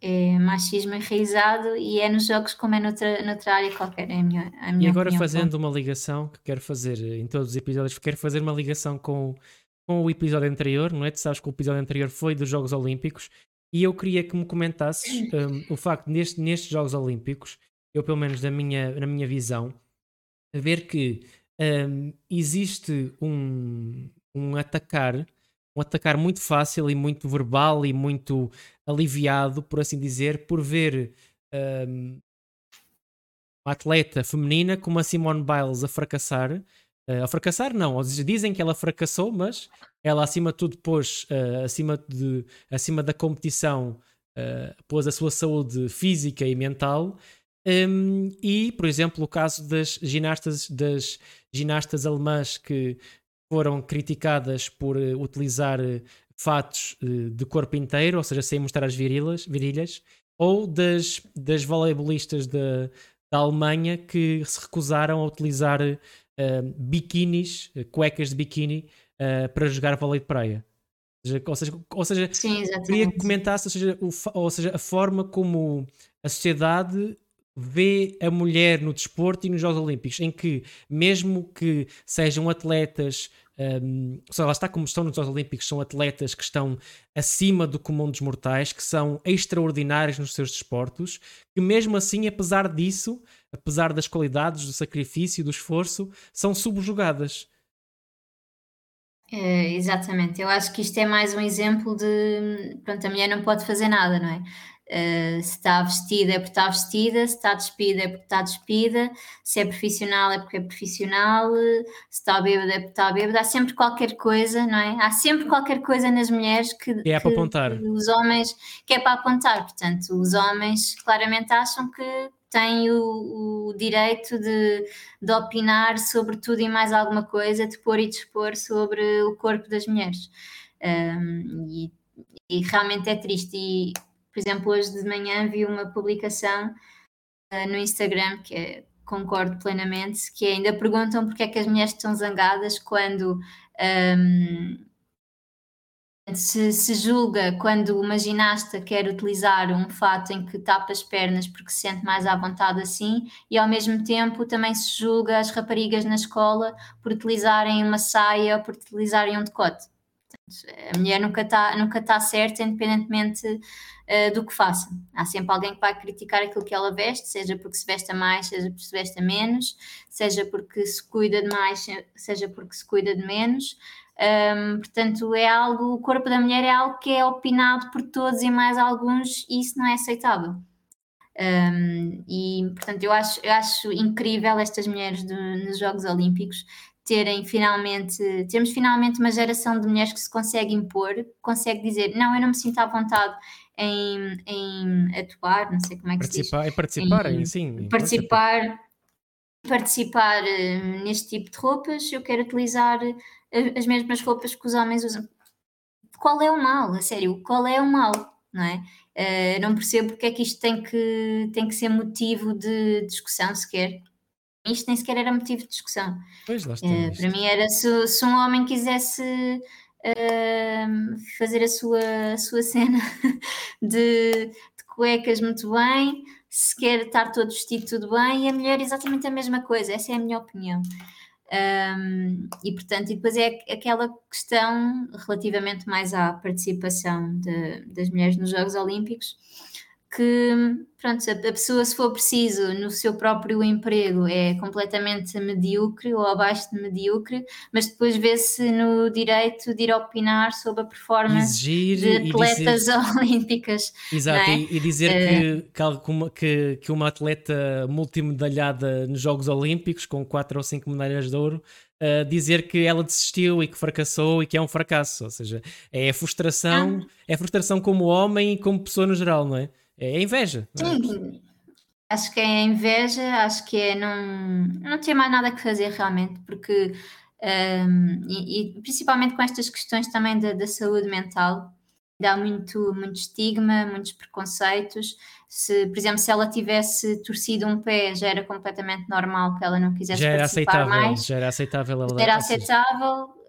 é machismo enraizado e é nos jogos como é noutra, noutra área qualquer. É a minha, a minha e agora fazendo uma ligação que quero fazer em todos os episódios, quero fazer uma ligação com, com o episódio anterior, não é? Tu sabes que o episódio anterior foi dos Jogos Olímpicos e eu queria que me comentasses um, o facto neste, nestes Jogos Olímpicos, eu pelo menos na minha, na minha visão, ver que um, existe um, um atacar, um atacar muito fácil e muito verbal e muito aliviado, por assim dizer, por ver um, uma atleta feminina como a Simone Biles a fracassar. Uh, a fracassar, não, dizem que ela fracassou, mas ela acima de tudo pôs, uh, acima, de, acima da competição, uh, pôs a sua saúde física e mental um, e, por exemplo, o caso das ginastas, das ginastas alemãs que foram criticadas por uh, utilizar uh, fatos uh, de corpo inteiro, ou seja, sem mostrar as virilhas, virilhas, ou das, das voleibolistas da, da Alemanha que se recusaram a utilizar biquínis, cuecas de biquíni, para jogar vôlei de praia. Ou seja, ou seja Sim, queria que comentasse ou seja, o, ou seja, a forma como a sociedade vê a mulher no desporto e nos Jogos Olímpicos, em que, mesmo que sejam atletas, um, só lá está como estão nos Jogos Olímpicos, são atletas que estão acima do comum dos mortais, que são extraordinários nos seus desportos, que mesmo assim, apesar disso, apesar das qualidades, do sacrifício, do esforço, são subjugadas. É, exatamente, eu acho que isto é mais um exemplo de pronto, a mulher não pode fazer nada, não é? Uh, se está vestida é porque está vestida, se está despida é porque está despida, se é profissional é porque é profissional, se está bêbada é porque está bêbada, há sempre qualquer coisa, não é? Há sempre qualquer coisa nas mulheres que, que é para apontar. os homens que é para apontar, portanto, os homens claramente acham que têm o, o direito de, de opinar sobre tudo e mais alguma coisa, de pôr e dispor sobre o corpo das mulheres. Um, e, e realmente é triste. E Por exemplo, hoje de manhã vi uma publicação uh, no Instagram que é, concordo plenamente, que ainda perguntam porque é que as mulheres estão zangadas quando um, se, se, julga quando uma ginasta quer utilizar um fato em que tapa as pernas porque se sente mais à vontade assim, e ao mesmo tempo também se julga as raparigas na escola por utilizarem uma saia ou por utilizarem um decote. Portanto, a mulher nunca está nunca tá certa, independentemente uh, do que faça. Há sempre alguém que vai criticar aquilo que ela veste, seja porque se veste mais, seja porque se veste menos, seja porque se cuida de mais, seja porque se cuida de menos. Um, portanto, é algo, o corpo da mulher é algo que é opinado por todos e mais alguns, e isso não é aceitável. Um, e portanto, eu acho, eu acho incrível estas mulheres do, nos Jogos Olímpicos terem finalmente, termos finalmente uma geração de mulheres que se consegue impor, consegue dizer, não, eu não me sinto à vontade em, em atuar, não sei como é que participar, se diz. Participar, em, sim. Participar, participar uh, neste tipo de roupas, eu quero utilizar as mesmas roupas que os homens usam. Qual é o mal? A sério, qual é o mal? Não é? Uh, não percebo porque é que isto tem que, tem que ser motivo de discussão sequer. Isto nem sequer era motivo de discussão. Pois lá está. Uh, para mim era se, se, um homem quisesse fazer a sua, a sua cena de, de cuecas muito bem, se quer estar todo vestido tudo bem, e a mulher exatamente a mesma coisa. Essa é a minha opinião. Um, e portanto, e depois é aquela questão relativamente mais à participação de, das mulheres nos Jogos Olímpicos, que pronto, a pessoa, se for preciso, no seu próprio emprego é completamente medíocre ou abaixo de medíocre, mas depois vê-se no direito de ir opinar sobre a performance Exigir de atletas dizer... olímpicas. Exato, é? e, e, dizer uh... que, que, que uma atleta multimedalhada nos Jogos Olímpicos, com quatro ou cinco medalhas de ouro, Uh, dizer que ela desistiu e que fracassou e que é um fracasso. Ou seja, é a frustração, ah. é a frustração como homem e como pessoa no geral, não é? É inveja. É? Sim, acho que é inveja, acho que é não, não ter mais nada que fazer realmente, porque um, e, e, principalmente com estas questões também da, da, saúde mental, dá muito, muito estigma, muitos preconceitos. Se, por exemplo, se ela tivesse torcido um pé, já era completamente normal que ela não quisesse já era participar aceitável, mais. Já era aceitável. Ela, era aceitável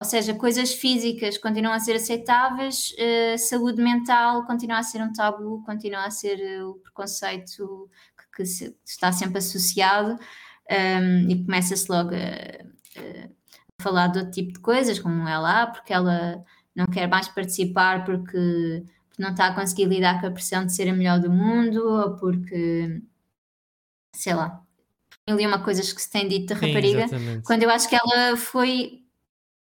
ou seja, coisas físicas continuam a ser aceitáveis, uh, saúde mental continua a ser um tabu, continua a ser uh, o preconceito que, que se, está sempre associado um, ehm, e começa-se logo a, a, falar de outro tipo de coisas, como ela, ah, porque ela não quer mais participar porque, porque não está a conseguir lidar com a pressão de ser a melhor do mundo, ou porque, sei lá, mil e uma coisas que se tem dito da rapariga, Sim, quando eu acho que ela foi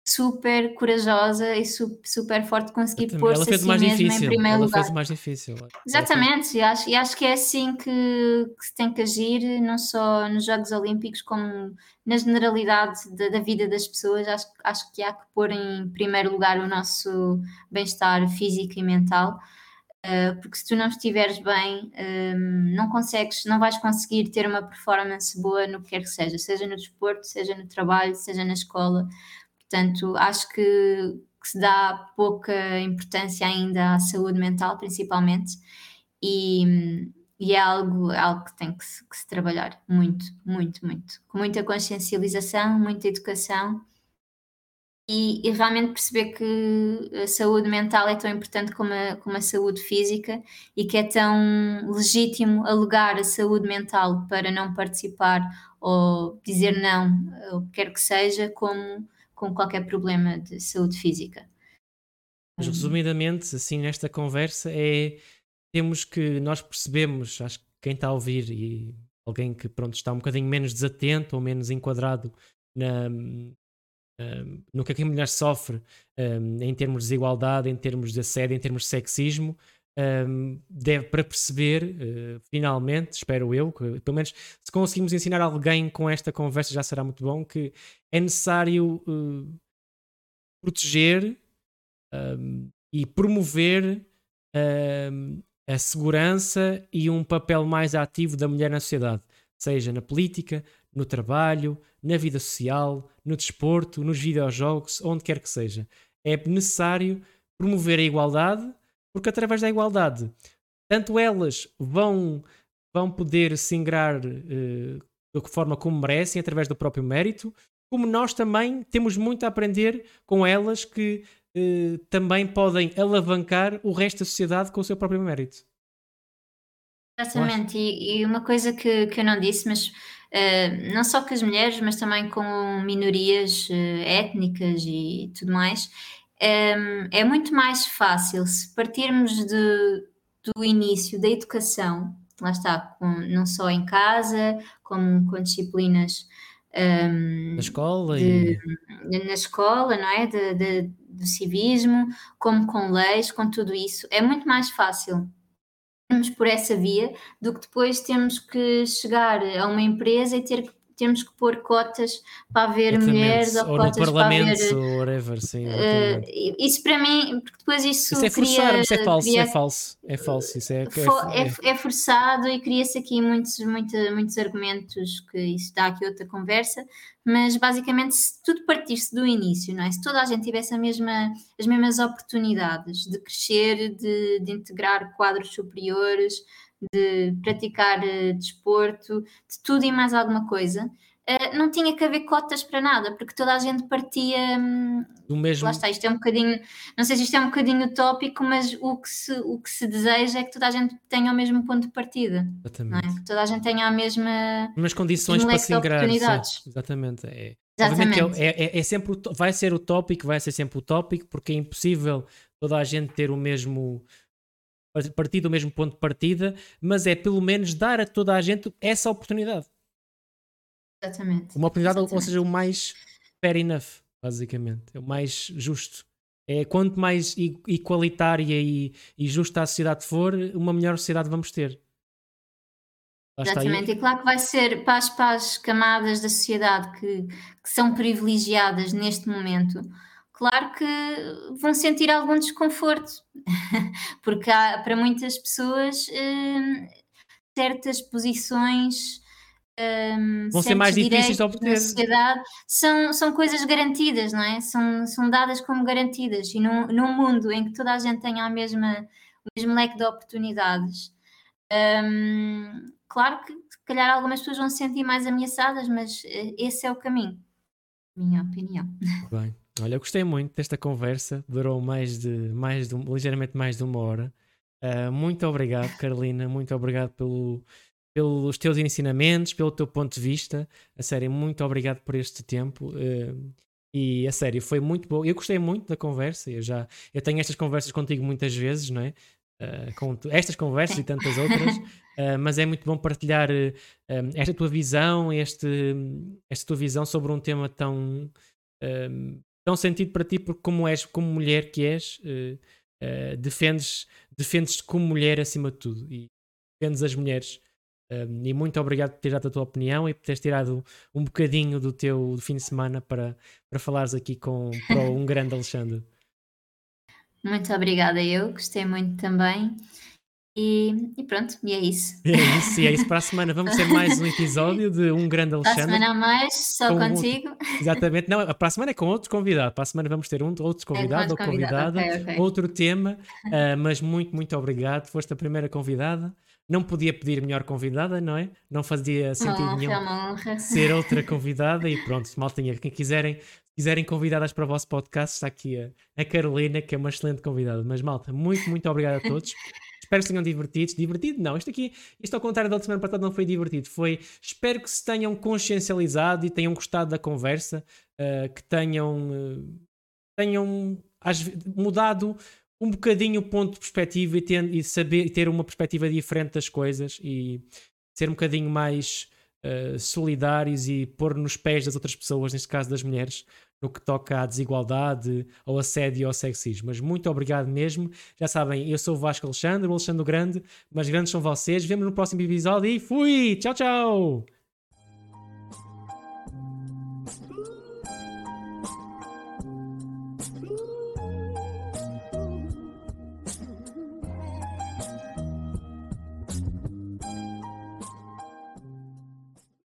super corajosa e super forte conseguir pôr-se assim mesmo difícil. em primeiro ela lugar. fez o mais difícil. Exatamente, e acho, e acho que é assim que, que, se tem que agir, não só nos Jogos Olímpicos, como na generalidade da, da, vida das pessoas. Acho, acho que há que pôr em primeiro lugar o nosso bem-estar físico e mental. Uh, porque se tu não estiveres bem, um, não consegues, não vais conseguir ter uma performance boa no que quer que seja, seja no desporto, seja no trabalho, seja na escola. Portanto, acho que, que, se dá pouca importância ainda à saúde mental, principalmente, e, e é algo, algo que tem que se, que se, trabalhar muito, muito, muito. Com muita consciencialização, muita educação e, e, realmente perceber que a saúde mental é tão importante como a, como a saúde física e que é tão legítimo alegar a saúde mental para não participar ou dizer não, o que quer que seja, como com qualquer problema de saúde física. Mas resumidamente, assim, nesta conversa é temos que nós percebemos, acho que quem está a ouvir e alguém que pronto está um bocadinho menos desatento ou menos enquadrado na, um, no que a mulher sofre um, em termos de desigualdade, em termos de assédio, em termos de sexismo, um, deve para perceber, uh, finalmente, espero eu, que pelo menos se conseguimos ensinar alguém com esta conversa já será muito bom, que é necessário uh, proteger um, e promover a segurança e um papel mais ativo da mulher na sociedade, seja na política, no trabalho, na vida social, no desporto, nos videojogos, onde quer que seja. É necessário promover a igualdade porque através da igualdade, tanto elas vão, vão poder se ingrar uh, da forma como merecem, através do próprio mérito, como nós também temos muito a aprender com elas que uh, também podem alavancar o resto da sociedade com o seu próprio mérito. Exatamente, e, e, uma coisa que, que eu não disse, mas uh, não só com as mulheres, mas também com minorias uh, étnicas e tudo mais, é muito mais fácil se partirmos de, do início da educação, lá está, com, não só em casa, como com disciplinas um, na escola de, e... na escola, não é? De, de, do civismo, como com leis, com tudo isso, é muito mais fácil por essa via do que depois temos que chegar a uma empresa e ter que temos que pôr cotas para haver exatamente. mulheres ou, ou cotas no Parlamento, para haver. Ou whatever, sim, uh, isso para mim, porque depois isso. Isso é forçar, cria, isso é falso, cria, é falso, é falso. Isso é, é, é, é forçado e cria-se aqui muitos, muito, muitos argumentos que isso dá aqui outra conversa, mas basicamente se tudo partisse do início, não é? Se toda a gente tivesse a mesma, as mesmas oportunidades de crescer, de, de integrar quadros superiores, de praticar uh, desporto, de tudo e mais alguma coisa, uh, não tinha que haver cotas para nada, porque toda a gente partia um, do mesmo. Lá está, isto é um bocadinho, não sei se isto é um bocadinho utópico, mas o que se, o que se deseja é que toda a gente tenha o mesmo ponto de partida. Exatamente. É? Que toda a gente tenha a mesma. Mesmas condições para se ingrar. Exatamente. É. Exatamente. É, é, é, sempre, vai ser utópico, vai ser sempre utópico, porque é impossível toda a gente ter o mesmo partir do mesmo ponto de partida, mas é pelo menos dar a toda a gente essa oportunidade. Exatamente. Uma oportunidade, Exatamente. ou seja, o mais fair enough, basicamente. É o mais justo. É quanto mais igualitária e, e justa a sociedade for, uma melhor sociedade vamos ter. Exatamente, e claro que vai ser para as, para as camadas da sociedade que, que são privilegiadas neste momento claro que vão sentir algum desconforto, porque há, para muitas pessoas hum, certas posições hum, vão ser mais difíceis de obter. Na sociedade são, são coisas garantidas, não é? São, são dadas como garantidas e num, num mundo em que toda a gente tenha a mesma, o mesmo leque de oportunidades. Hum, claro que se calhar algumas pessoas vão se sentir mais ameaçadas, mas eh, esse é o caminho, minha opinião. Bem. Olha, eu gostei muito desta conversa, durou mais de, mais de ligeiramente mais de uma hora. Uh, muito obrigado, Carolina, muito obrigado pelo, pelos teus ensinamentos, pelo teu ponto de vista. A sério, muito obrigado por este tempo. Uh, e a sério, foi muito bom. Eu gostei muito da conversa. Eu já eu tenho estas conversas contigo muitas vezes, não é? Uh, com estas conversas e tantas outras, uh, mas é muito bom partilhar esta tua visão, este, esta tua visão sobre um tema tão, tão sentido para ti porque como és, como mulher que és, uh, uh, defendes, defendes-te como mulher acima de tudo e defendes as mulheres. Um, e muito obrigado por teres dado a tua opinião e por teres tirado um bocadinho do teu fim de semana para, para falares aqui com um grande Alexandre. Muito obrigada, eu gostei muito também. E, e, pronto, e é isso. É isso, e é isso. Para a semana vamos ter mais um episódio de Um Grande Alexandre. Para a semana a mais, só com contigo. exatamente, não, para a semana é com outro convidado. Para a semana vamos ter um outro convidado é, ou convidada, okay, okay. outro tema, uh, mas muito, muito obrigado. Foste a primeira convidada. Não podia pedir melhor convidada, não é? Não fazia sentido honra, nenhum ser outra convidada e pronto, mal tinha. Quem quiserem, quiserem convidadas para o vosso podcast, está aqui a, a Carolina, que é uma excelente convidada. Mas malta, muito, muito obrigado a todos. Espero que se tenham divertido. Divertido? Não, isto aqui, isto ao contrário da semana passada não foi divertido. Foi, espero que se tenham consciencializado e tenham gostado da conversa, uh, que tenham, uh, tenham mudado um bocadinho o ponto de perspectiva e, ter, e saber ter uma perspectiva diferente das coisas e ser um bocadinho mais uh, solidários e pôr nos pés das outras pessoas, neste caso das mulheres, no que toca à desigualdade, ao assédio e ao sexismo. Mas muito obrigado mesmo. Já sabem, eu sou o Vasco Alexandre, o Alexandre Grande, mas grandes são vocês. Vemo no próximo episódio e fui! Tchau, tchau!